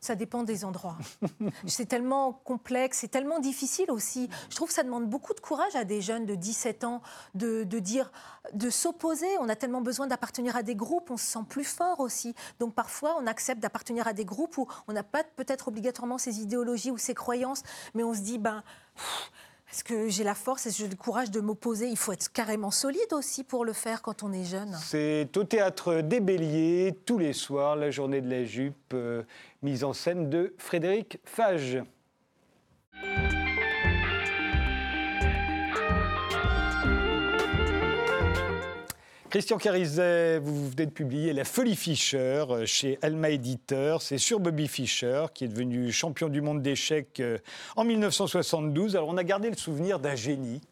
Ça dépend des endroits. c'est tellement complexe, c'est tellement difficile aussi. Je trouve que ça demande beaucoup de courage à des jeunes de 17 ans de, dire, de s'opposer. On a tellement besoin d'appartenir à des groupes, on se sent plus fort aussi. Donc parfois, on accepte d'appartenir à des groupes où on n'a pas peut-être obligatoirement ces idéologies ou ces croyances, mais on se dit, ben. Est-ce que j'ai la force et j'ai le courage de m'opposer? Il faut être carrément solide aussi pour le faire quand on est jeune. C'est au théâtre des Béliers, tous les soirs, la journée de la jupe, euh, mise en scène de Frédéric Fage. Christian Carizet, vous venez de publier La Folie Fischer euh, chez Alma Éditeur. C'est sur Bobby Fischer, qui est devenu champion du monde d'échecs euh, en 1972. Alors, on a gardé le souvenir d'un génie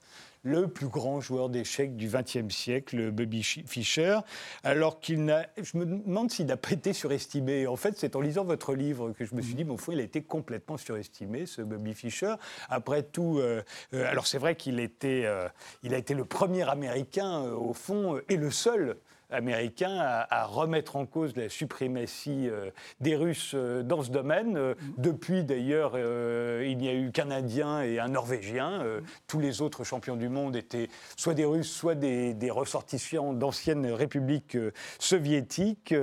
le plus grand joueur d'échecs du XXe siècle, Bobby Fischer, alors qu'il n'a. Je me demande s'il n'a pas été surestimé. En fait, c'est en lisant votre livre que je me suis dit, au fond, il a été complètement surestimé, ce Bobby Fischer. Après tout, euh, euh, alors c'est vrai qu'il était, euh, il a été le premier Américain, au fond, et le seul américain à, remettre en cause la suprématie euh, des Russes euh, dans ce domaine. Euh, depuis, d'ailleurs, il n'y a eu qu'un Indien et un Norvégien. tous les autres champions du monde étaient soit des Russes, soit des, ressortissants d'anciennes républiques soviétiques.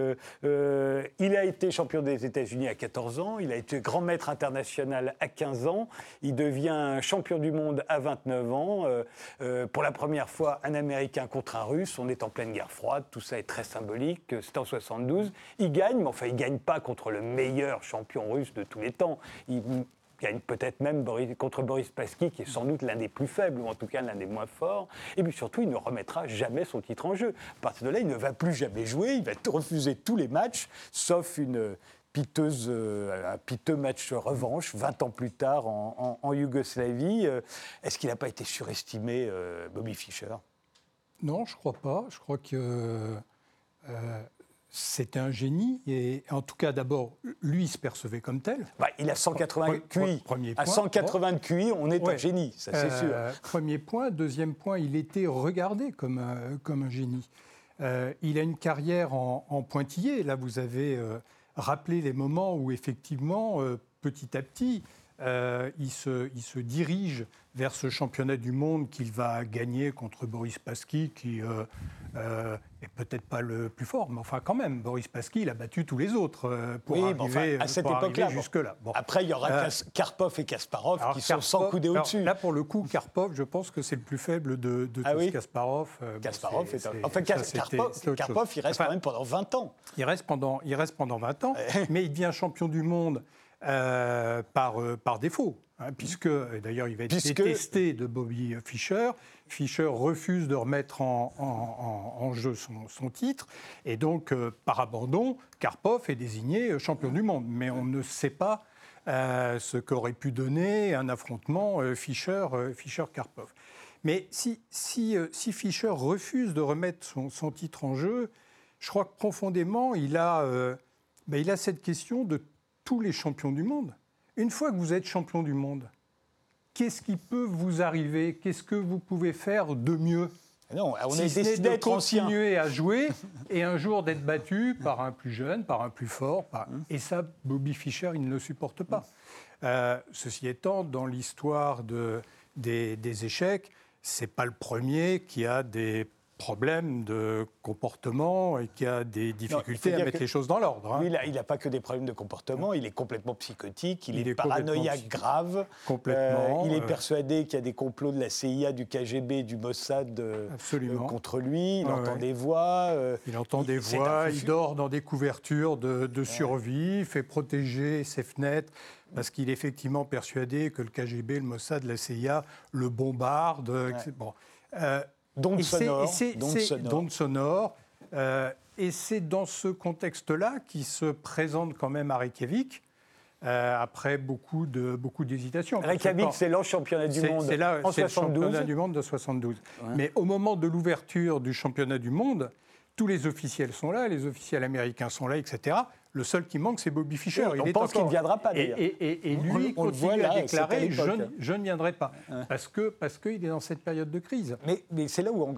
il a été champion des États-Unis à 14 ans. Il a été grand maître international à 15 ans. Il devient champion du monde à 29 ans. pour la première fois, un Américain contre un Russe. On est en pleine guerre froide tout ça est très symbolique. C'était en 72. Il gagne, mais enfin, il gagne pas contre le meilleur champion russe de tous les temps. Il gagne peut-être même contre Boris Pasky, qui est sans doute l'un des plus faibles, ou en tout cas l'un des moins forts. Et puis surtout, il ne remettra jamais son titre en jeu. À partir de là, il ne va plus jamais jouer, il va refuser tous les matchs, sauf euh, un piteux match revanche 20 ans plus tard en, Yougoslavie. Euh, est-ce qu'il n'a pas été surestimé, euh, Bobby Fischer? Non, je ne crois pas. Je crois que c'était un génie. Et en tout cas, d'abord, lui, il se percevait comme tel. Bah, il a 180 QI. Premier à 180 QI, on est un génie, ça c'est sûr. Premier point. Deuxième point, il était regardé comme un, comme un génie. il a une carrière en, en pointillé. Là, vous avez rappeler les moments où effectivement, euh, petit à petit, euh, il, se, il, se, dirige vers ce championnat du monde qu'il va gagner contre Boris Pasky, qui euh, euh, est peut-être pas le plus fort, mais enfin quand même, Boris Pasky, il a battu tous les autres pour arriver, à cette époque-là. Jusque-là. Après, il y aura Karpov et Kasparov qui sont sans couder au-dessus. Là, pour le coup, Karpov, je pense que c'est le plus faible de, de ah tous Kasparov. Kasparov est, Enfin, Karpov, il reste quand même pendant 20 ans. Il reste pendant, il reste pendant 20 ans, mais il devient champion du monde euh, par, euh, par défaut, hein, puisque, d'ailleurs il va être détesté de Bobby Fischer. Fischer refuse de remettre en, en, jeu son, son, titre, et donc euh, par abandon, Karpov est désigné champion du monde. Mais on ne sait pas ce qu'aurait pu donner un affrontement Fischer-Karpov. Mais si, si, si, Fischer refuse de remettre son, son, titre en jeu, je crois que profondément, il a, ben, il a cette question de tous les champions du monde. Une fois que vous êtes champion du monde, qu'est-ce qui peut vous arriver? Qu'est-ce que vous pouvez faire de mieux? Non, on si est de continuer à jouer et un jour d'être battu par un plus jeune, par un plus fort. Et ça, Bobby Fischer, il ne le supporte pas. Euh, ceci étant, dans l'histoire de, des, des échecs, c'est pas le premier qui a des problème de comportement et qui a des difficultés à mettre les choses dans l'ordre. Hein. il n'a pas que des problèmes de comportement, il est complètement psychotique, il, est, paranoïaque grave. Complètement. Euh, il est euh, persuadé qu'il y a des complots de la CIA, du KGB, du Mossad euh, contre lui. Il entend des voix. il entend des voix, il dort dans des couvertures de, survie, il fait protéger ses fenêtres parce qu'il est effectivement persuadé que le KGB, le Mossad, la CIA le bombardent. Bon. Donc sonore. Sonore. Et c'est dans ce contexte-là qui se présente quand même à Reykjavik. Euh, après beaucoup de beaucoup d'hésitations. Reykjavik, c'est le championnat du monde c'est là, en 72. le championnat du monde de 72. Mais au moment de l'ouverture du championnat du monde, tous les officiels sont là, les officiels américains sont là, etc. Le seul qui manque, c'est Bobby Fischer. on pense qu'il ne viendra pas, d'ailleurs. Et, lui on, continue à déclarer je, ne viendrai pas. Parce qu'il parce est dans cette période de crise. Mais, mais c'est là où, on,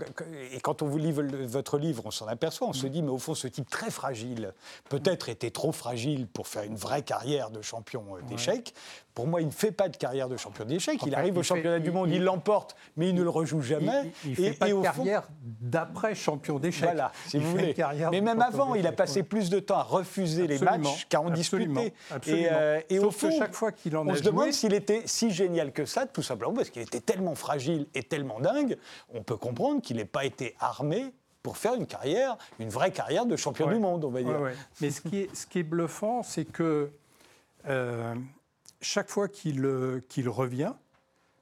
et quand on vous livre votre livre, on s'en aperçoit, on se dit, mais au fond, ce type très fragile, peut-être était trop fragile pour faire une vraie carrière de champion euh, d'échecs. Pour moi, il ne fait pas de carrière de champion d'échecs. Il arrive au championnat du monde, il l'emporte, mais il ne le rejoue jamais. Il ne fait pas de carrière d'après champion d'échecs. Voilà, si vous voulez. Mais même avant, il a passé plus de temps à refuser les matchs qu'à en discuter. Et, euh, et au fond, chaque fois qu'il en on se demande s'il était si génial que ça, tout simplement parce qu'il était tellement fragile et tellement dingue. On peut comprendre qu'il n'ait pas été armé pour faire une carrière, une vraie carrière de champion du monde, on va dire. Mais ce qui est, ce qui est bluffant, c'est que euh, chaque fois euh, qu'il revient,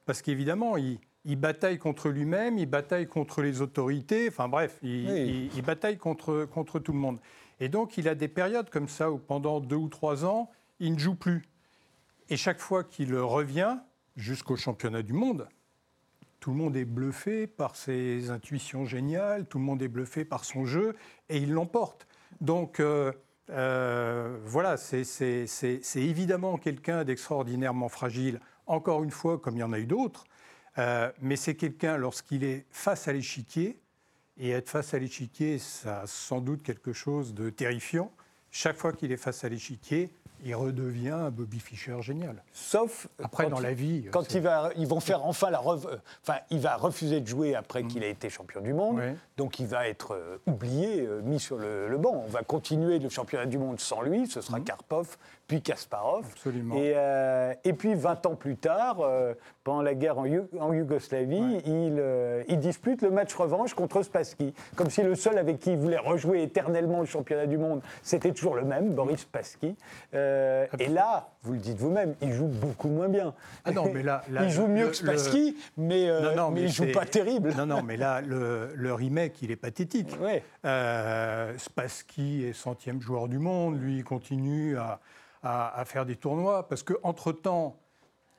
parce qu'évidemment, il, bataille contre lui-même, il bataille contre les autorités, enfin bref, il, bataille contre, contre tout le monde. Et donc, il a des périodes comme ça où pendant deux ou trois ans, il ne joue plus. Et chaque fois qu'il revient, jusqu'au championnat du monde, tout le monde est bluffé par ses intuitions géniales, tout le monde est bluffé par son jeu, et il l'emporte. Donc, euh, euh, voilà, c'est évidemment quelqu'un d'extraordinairement fragile, encore une fois, comme il y en a eu d'autres, euh, mais c'est quelqu'un, lorsqu'il est face à l'échiquier, et être face à l'échiquier, ça a sans doute quelque chose de terrifiant, chaque fois qu'il est face à l'échiquier, il redevient un Bobby Fischer génial. Sauf après dans la vie. Quand il va, ils vont faire enfin la, enfin, il va refuser de jouer après mm. qu'il ait été champion du monde, donc il va être euh, oublié, euh, mis sur le, banc. On va continuer le championnat du monde sans lui. Ce sera mm. Karpov, puis Kasparov. Absolument. Et, euh, et puis 20 ans plus tard, euh, pendant la guerre en, en Yougoslavie, il, euh, il dispute le match revanche contre Spassky. Comme si le seul avec qui il voulait rejouer éternellement le championnat du monde, c'était toujours le même, Boris Spassky. Euh, et là, vous le dites vous-même, il joue beaucoup moins bien. Ah non, mais là- là, il joue mieux le- que Spassky, mais, Non, non, mais il joue pas terrible. Non, non, mais là, le, le remake, il est pathétique. Ouais. Spassky est centième joueur du monde, lui, il continue à, à- faire des tournois, parce qu'entre-temps,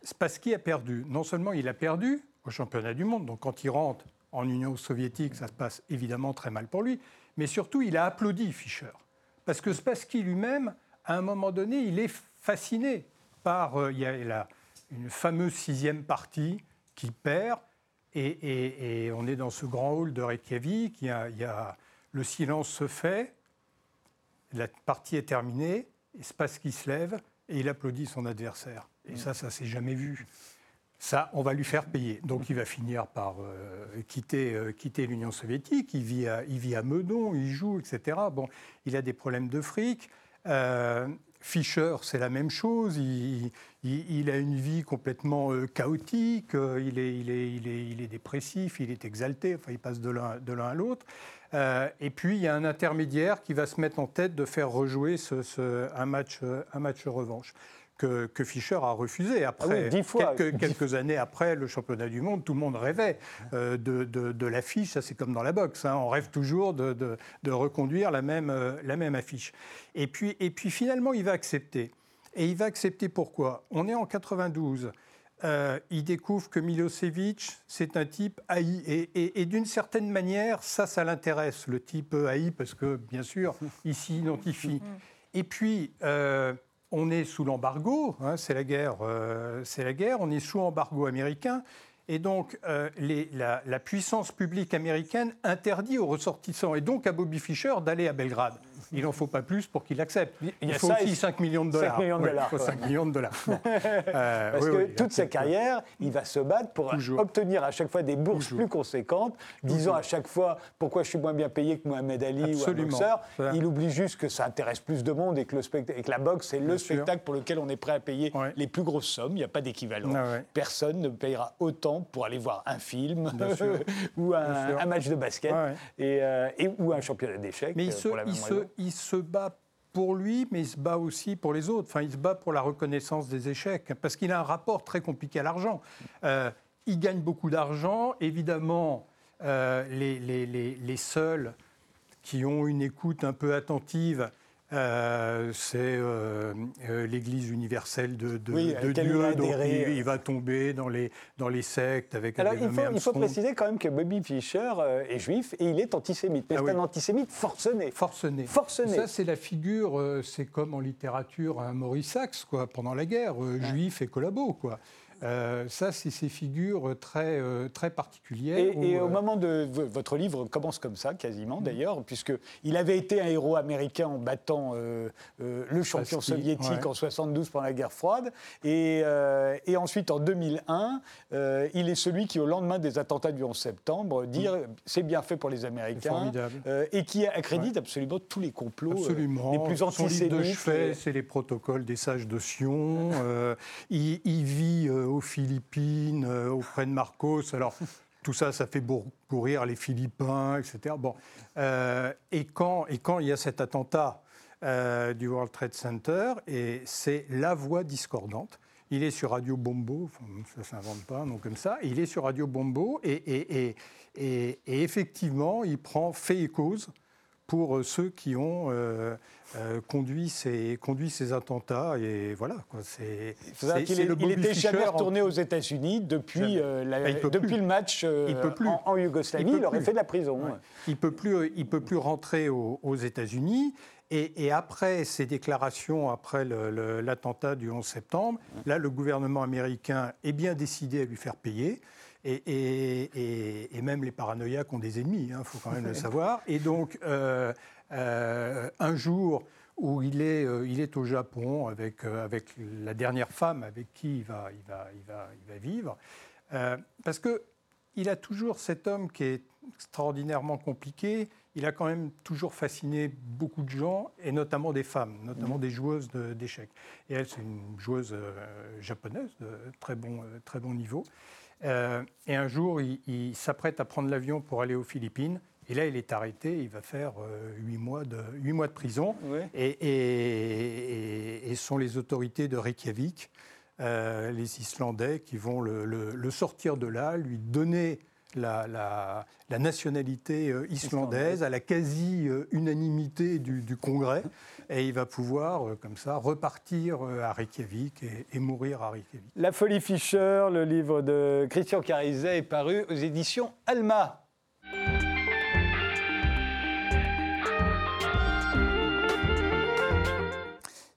Spassky a perdu. Non seulement il a perdu au championnat du monde, donc quand il rentre en Union soviétique, ça se passe évidemment très mal pour lui, mais surtout, il a applaudi Fischer. Parce que Spassky lui-même, à un moment donné, il est fasciné par... euh, il y a une fameuse sixième partie qu'il perd, et, on est dans ce grand hall de Reykjavik, il y a- le silence se fait, la partie est terminée, et Spassky se lève et il applaudit son adversaire. Et ça, ça s'est jamais vu. Ça, on va lui faire payer. Donc il va finir par euh, quitter, euh, quitter l'Union soviétique. Il vit, à, il vit à Meudon, il joue, etc. Bon, il a des problèmes de fric. Euh, Fischer, c'est la même chose. Il, il- il a une vie complètement chaotique. Il est, il, est, il, est, il est dépressif, il est exalté. Enfin, il passe de l'un à l'autre. Euh, et puis, il y a un intermédiaire qui va se mettre en tête de faire rejouer ce- ce- un, match, un match revanche. Que, que Fischer a refusé. Après, Ah oui, dix fois. Quelques, quelques années après le championnat du monde, tout le monde rêvait euh, de, de- de l'affiche. Ça, c'est comme dans la boxe. hein. On rêve toujours de, de- de reconduire la même, euh, la même affiche. Et puis, et puis finalement, il va accepter. Et il va accepter pourquoi? On est en 92. Euh, il découvre que Milosevic, c'est un type haï. Et, et- et d'une certaine manière, ça, ça l'intéresse, le type haï, parce que, bien sûr, il s'y identifie. Et puis, euh, on est sous l'embargo, hein, c'est la guerre, euh, c'est la guerre, on est sous embargo américain. Et donc, les- la, la puissance publique américaine interdit aux ressortissants, et donc à Bobby Fischer, d'aller à Belgrade. Il n'en faut pas plus pour qu'il accepte. Il faut ça aussi et 5 millions de 5 dollars. millions de Ouais, dollars, il faut quoi. 5 millions de dollars. Euh, Parce oui, que oui, toute sa carrière, il va se battre pour Toujours. obtenir à chaque fois des bourses plus conséquentes, disant à chaque fois pourquoi je suis moins bien payé que Mohamed Ali Absolument. ou un boxeur. Il oublie juste que ça intéresse plus de monde et que, le spectacle- et que la boxe, c'est le sûr. spectacle pour lequel on est prêt à payer les plus grosses sommes. Il n'y a pas d'équivalent. Ah ouais. Personne ne payera autant pour aller voir un film ou un, match de basket. Et, euh, et- ou un championnat d'échecs. Mais il se, pour la il, se, il se bat pour lui, mais il se bat aussi pour les autres. Enfin, il se bat pour la reconnaissance des échecs, parce qu'il a un rapport très compliqué à l'argent. Euh, il gagne beaucoup d'argent. Évidemment, euh, les seuls qui ont une écoute un peu attentive, euh, c'est euh, euh, l'Église universelle de, de- Oui, de à laquelle il Dieu. a Donc, il, il va tomber dans les, dans les sectes avec Alors, il faut, il faut préciser quand même que Bobby Fischer est juif et il est antisémite. Mais Ah c'est oui. un antisémite forcené. Forcené. Forcené. Ça, c'est la figure, c'est comme en littérature un Maurice Sachs, quoi, pendant la guerre, juif et collabo, quoi. Euh, ça, c'est ces figures très, euh, très particulières. Et, au euh, moment de votre livre commence comme ça, quasiment d'ailleurs, puisque il avait été un héros américain en battant euh, le champion soviétique ouais. en 72 pendant la guerre froide, et, et ensuite en 2001, euh, il est celui qui, au lendemain des attentats du 11 septembre, dit c'est bien fait pour les Américains, formidable. et qui accrédite absolument tous les complots Absolument. les plus Son livre de antisémites. chevet, et- c'est les protocoles des sages de Sion. Il, il vit aux Philippines, euh, auprès de Marcos. Alors, tout ça, ça fait pourrir les Philippins, etc. Bon. Euh, et, quand, et quand il y a cet attentat euh, du World Trade Center, et c'est la voix discordante. Il est sur Radio Bombo, ça ne s'invente pas, nom comme ça. Il est sur Radio Bombo et- et- et- et effectivement, il prend fait et cause pour euh, ceux qui ont euh, euh, conduit, ces, conduit ces attentats. Et voilà, c'est est- le il Bobby était jamais en- retourné aux États-Unis depuis, euh, la- plus. le match Il peut plus. En, en Yougoslavie. Il, aurait plus. fait de la prison. Ouais. Il peut plus, il peut plus rentrer aux, aux États-Unis. Et, et après ces déclarations, après l'attentat du 11 septembre, là, le gouvernement américain est bien décidé à lui faire payer. Et, et- et- et même les paranoïaques ont des ennemis, il faut quand même le savoir. Et donc, euh, euh, un jour où il est, euh, il est au Japon avec, avec la dernière femme avec qui il va, il va, il va, il va vivre, parce que il a toujours cet homme qui est extraordinairement compliqué. Il a quand même toujours fasciné beaucoup de gens, et notamment des femmes, notamment des joueuses d'échecs. Et elle, c'est une joueuse japonaise de très bon, très bon niveau. Euh, et un jour, il, s'apprête à prendre l'avion pour aller aux Philippines. Et là, il est arrêté, il va faire huit mois, de, mois de prison. Et, et, et, sont les autorités de Reykjavik, les Islandais, qui vont le, le, sortir de là, lui donner la, nationalité euh, islandaise à la quasi-unanimité du, Congrès. Et il va pouvoir, euh, comme ça, repartir euh, à Reykjavik et, mourir à Reykjavik. La folie Fischer, le livre de Christian Carizet, est paru aux éditions Alma.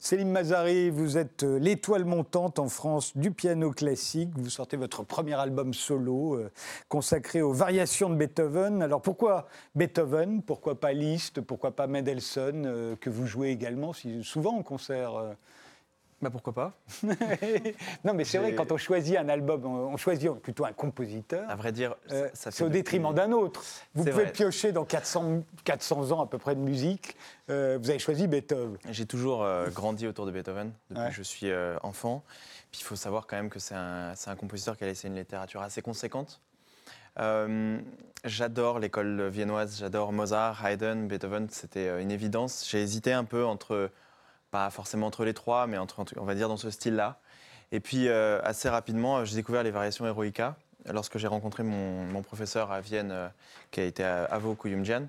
Céline Mazari, vous êtes euh, l'étoile montante en France du piano classique. Vous sortez votre premier album solo euh, consacré aux variations de Beethoven. Alors pourquoi Beethoven? Pourquoi pas Liszt? Pourquoi pas Mendelssohn euh, que vous jouez également souvent en concert bah pourquoi pas Non, mais c'est vrai, quand on choisit un album, on choisit plutôt un compositeur. À vrai dire, euh, c'est au détriment d'un autre. Vous pouvez piocher dans 400, 400 ans à peu près de musique. Euh, vous avez choisi Beethoven. J'ai toujours euh, grandi autour de Beethoven depuis que je suis enfant. Puis il faut savoir quand même que c'est un, un, compositeur qui a laissé une littérature assez conséquente. j'adore l'école viennoise, j'adore Mozart, Haydn, Beethoven, c'était une évidence. J'ai hésité un peu entre pas forcément entre les trois, mais entre, on va dire dans ce style-là. Et puis euh, assez rapidement, j'ai découvert les variations Eroica lorsque j'ai rencontré mon, professeur à Vienne, euh, qui a été Avo Kuyumjian.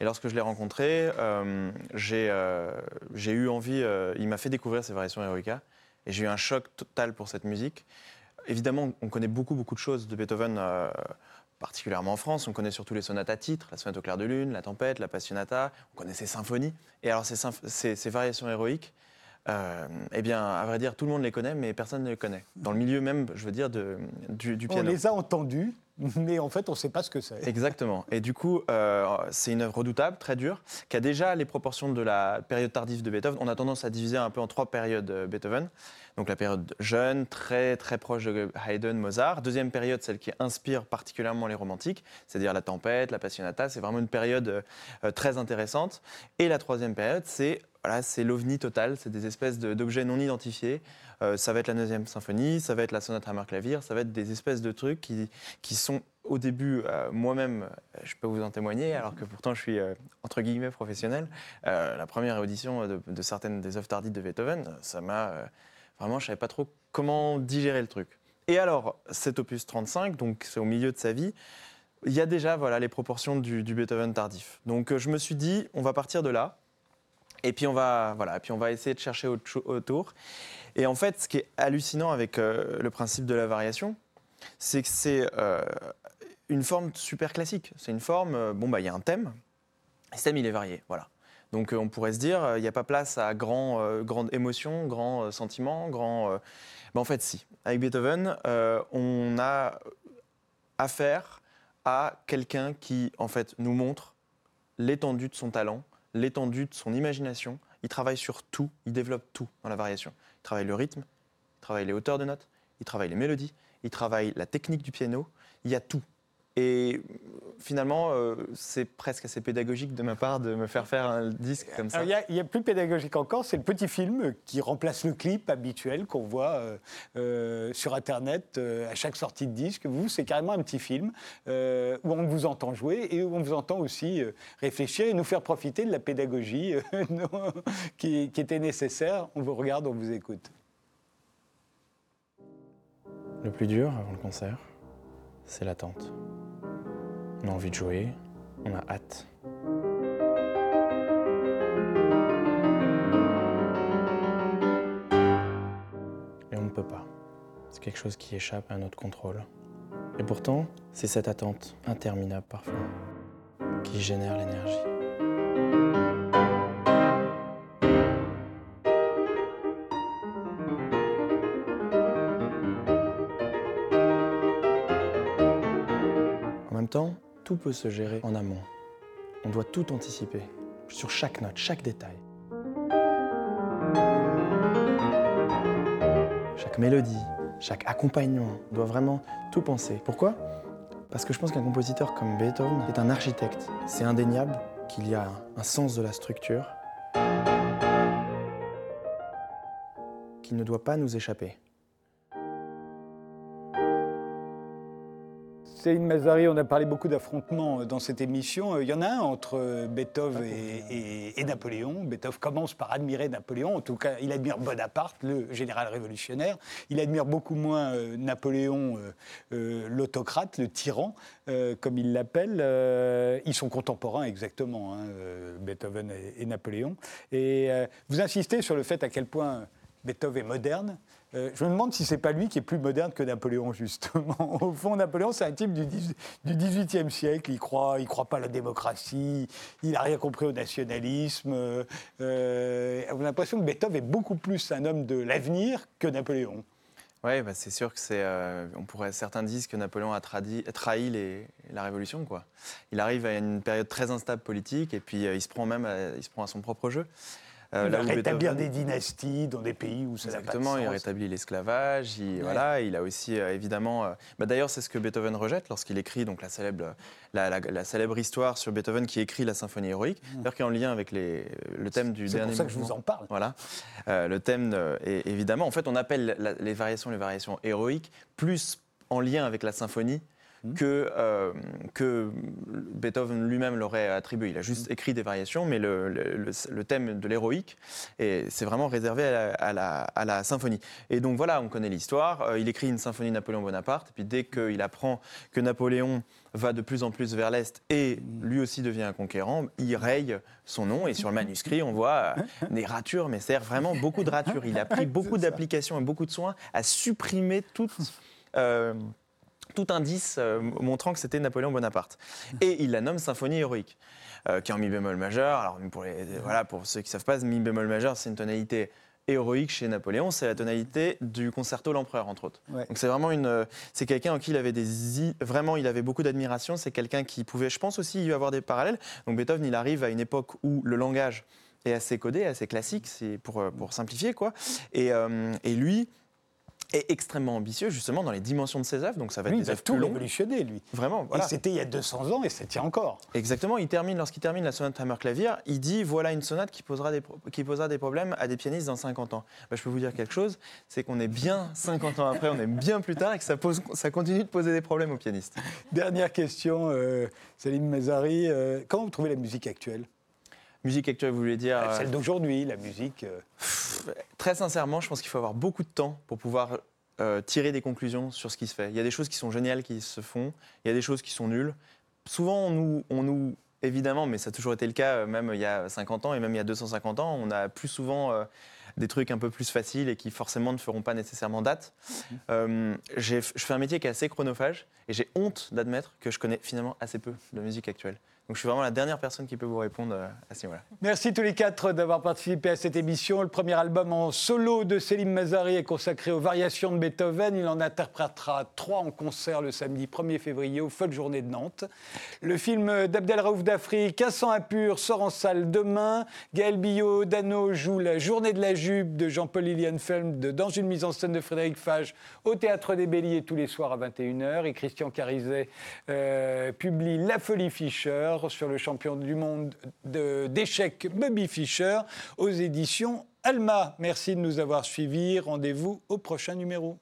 Et lorsque je l'ai rencontré, euh, j'ai eu envie, il m'a fait découvrir ces variations Eroica, et j'ai eu un choc total pour cette musique. Évidemment, on connaît beaucoup, beaucoup de choses de Beethoven particulièrement en France. On connaît surtout les sonates à titre, la sonate au clair de lune, la tempête, la passionata, on connaît ces symphonies. Et alors ces, variations héroïques, euh, eh bien, à vrai dire, tout le monde les connaît, mais personne ne les connaît. Dans le milieu même, je veux dire, de, du, piano. On les a entendus, mais en fait, on ne sait pas ce que c'est. Exactement. Et du coup, euh, c'est une œuvre redoutable, très dure, qui a déjà les proportions de la période tardive de Beethoven. On a tendance à diviser un peu en trois périodes euh, Beethoven. Donc la période jeune, très très proche de Haydn, Mozart. Deuxième période, celle qui inspire particulièrement les romantiques, c'est-à-dire la tempête, la passionata. C'est vraiment une période euh, très intéressante. Et la troisième période, c'est voilà, c'est l'ovni total, c'est des espèces d'objets non identifiés. Euh, ça va être la 9e symphonie, ça va être la sonate Hammer clavier, ça va être des espèces de trucs qui, qui sont au début, euh, moi-même, je peux vous en témoigner, alors que pourtant je suis entre guillemets professionnel. la première audition de, certaines des œuvres tardives de Beethoven, ça m'a Vraiment, je savais pas trop comment digérer le truc. Et alors, cet opus 35, donc c'est au milieu de sa vie, il y a déjà voilà, les proportions du, Beethoven tardif. Donc euh, je me suis dit, on va partir de là, et puis on va, voilà, puis on va essayer de chercher autour. Et en fait, ce qui est hallucinant avec euh, le principe de la variation, c'est que c'est euh, une forme super classique. C'est une forme, bon, bah, il y a un thème, et ce thème, il est varié. Voilà. Donc euh, on pourrait se dire, euh, il n'y a pas place à grand, euh, grande émotion, grand sentiment, grand... Ben, en fait, si. Avec Beethoven, on a affaire à quelqu'un qui, en fait, nous montre l'étendue de son talent, l'étendue de son imagination. Il travaille sur tout, il développe tout dans la variation. Il travaille le rythme, il travaille les hauteurs de notes, il travaille les mélodies, il travaille la technique du piano, il y a tout. Et finalement, euh, c'est presque assez pédagogique de ma part de me faire faire un disque comme ça. Il y, a plus pédagogique encore, c'est le petit film qui remplace le clip habituel qu'on voit euh, euh, sur Internet à chaque sortie de disque. Vous, c'est carrément un petit film où on vous entend jouer et où on vous entend aussi réfléchir et nous faire profiter de la pédagogie qui, qui était nécessaire. On vous regarde, on vous écoute. Le plus dur avant le concert, c'est l'attente. On a envie de jouer, on a hâte. Et on ne peut pas. C'est quelque chose qui échappe à notre contrôle. Et pourtant, c'est cette attente interminable parfois qui génère l'énergie. Peut se gérer en amont. On doit tout anticiper, sur chaque note, chaque détail. Chaque mélodie, chaque accompagnement, on doit vraiment tout penser. Pourquoi? Parce que je pense qu'un compositeur comme Beethoven est un architecte. C'est indéniable qu'il y a un sens de la structure qui ne doit pas nous échapper. Céline Mazari, on a parlé beaucoup d'affrontements dans cette émission. Il y en a un entre Beethoven et, Napoléon. Beethoven commence par admirer Napoléon. En tout cas, il admire Bonaparte, le général révolutionnaire. Il admire beaucoup moins euh, Napoléon, euh, euh, l'autocrate, le tyran, comme il l'appelle. ils sont contemporains exactement, hein, Beethoven et, et, Napoléon. Et vous insistez sur le fait à quel point Beethoven est moderne. Euh, je me demande si c'est pas lui qui est plus moderne que Napoléon, justement. Au fond, Napoléon, c'est un type du, XVIIIe siècle. Il croit, il croit pas à la démocratie. Il n'a rien compris au nationalisme. Euh, on a l'impression que Beethoven est beaucoup plus un homme de l'avenir que Napoléon. Oui, bah c'est sûr que c'est. Euh, on pourrait certains disent que Napoléon a trahi la révolution. Il arrive à une période très instable politique et puis il se prend même, il se prend à son propre jeu. Euh, il va rétablir des dynasties dans des pays où ça Exactement, il rétablit l'esclavage. Il, voilà, il a aussi euh, évidemment. Euh, bah, d'ailleurs, c'est ce que Beethoven rejette lorsqu'il écrit donc la célèbre, la, célèbre histoire sur Beethoven qui écrit la symphonie héroïque, mmh. qui est en lien avec les, le thème du dernier. C'est pour ça que je vous en parle. Voilà, le thème est évidemment. En fait, on appelle les variations les variations héroïques plus en lien avec la symphonie. Que, euh, que Beethoven lui-même l'aurait attribué. Il a juste hmm. écrit des variations, mais le, le, thème de l'héroïque, c'est vraiment réservé à la, à, la, symphonie. Et donc voilà, on connaît l'histoire. Euh, il écrit une symphonie Napoléon Bonaparte, et puis dès qu'il apprend que Napoléon va de plus en plus vers l'Est et hmm. lui aussi devient un conquérant, il raye son nom et sur le manuscrit on voit euh, des ratures, mais c'est vraiment beaucoup de ratures. Il a pris beaucoup d'applications et beaucoup de soins à supprimer toutes tout indice euh, montrant que c'était Napoléon Bonaparte. Et il la nomme symphonie héroïque, euh, qui est en mi bémol majeur. Alors pour, voilà, pour ceux qui ne savent pas, mi bémol majeur, c'est une tonalité héroïque chez Napoléon, c'est la tonalité du concerto l'empereur entre autres. Donc c'est vraiment une, c'est quelqu'un en qui il avait des, vraiment il avait beaucoup d'admiration. C'est quelqu'un qui pouvait, je pense aussi y avoir des parallèles. Donc Beethoven, il arrive à une époque où le langage est assez codé, assez classique, c'est pour, pour simplifier quoi. Et, euh, et lui, est extrêmement ambitieux justement dans les dimensions de ses œuvres. Donc ça va être des œuvres tout révolutionné, lui. Vraiment. Voilà. Et c'était il y a 200 ans et ça tient encore. Exactement. Il termine lorsqu'il termine la sonate Hammer clavier, il dit voilà une sonate qui posera des qui posera des problèmes à des pianistes dans 50 ans. Bah, je peux vous dire quelque chose, c'est qu'on est bien 50 ans après, on est bien plus tard et que ça pose ça continue de poser des problèmes aux pianistes. Dernière question, euh, Salim Mazari, euh, comment vous trouvez la musique actuelle? Musique actuelle, vous voulez dire Celle euh, d'aujourd'hui, la musique. Euh. Très sincèrement, je pense qu'il faut avoir beaucoup de temps pour pouvoir euh, tirer des conclusions sur ce qui se fait. Il y a des choses qui sont géniales qui se font, il y a des choses qui sont nulles. Souvent, on nous, on nous évidemment, mais ça a toujours été le cas, même il y a 50 ans et même il y a 250 ans, on a plus souvent des trucs un peu plus faciles et qui forcément ne feront pas nécessairement date. Mmh. je fais un métier qui est assez chronophage et j'ai honte d'admettre que je connais finalement assez peu de musique actuelle. Donc je suis vraiment la dernière personne qui peut vous répondre euh, à ce niveau-là. Merci tous les quatre d'avoir participé à cette émission. Le premier album en solo de Céline Mazari est consacré aux variations de Beethoven. Il en interprétera trois en concert le samedi 1er février aux Folles Journées de Nantes. Le film d'Abdelraouf Dafri, 1500 impur, sort en salle demain. Gaël Billot, Dano joue La Journée de la Jupe de Jean-Paul Lilienfeld dans une mise en scène de Frédéric Fage au Théâtre des Béliers tous les soirs à 21h. Et Christian Carizet euh, publie La Folie Fischer sur le champion du monde d'échecs Bobby Fischer aux éditions Alma. Merci de nous avoir suivis. Rendez-vous au prochain numéro.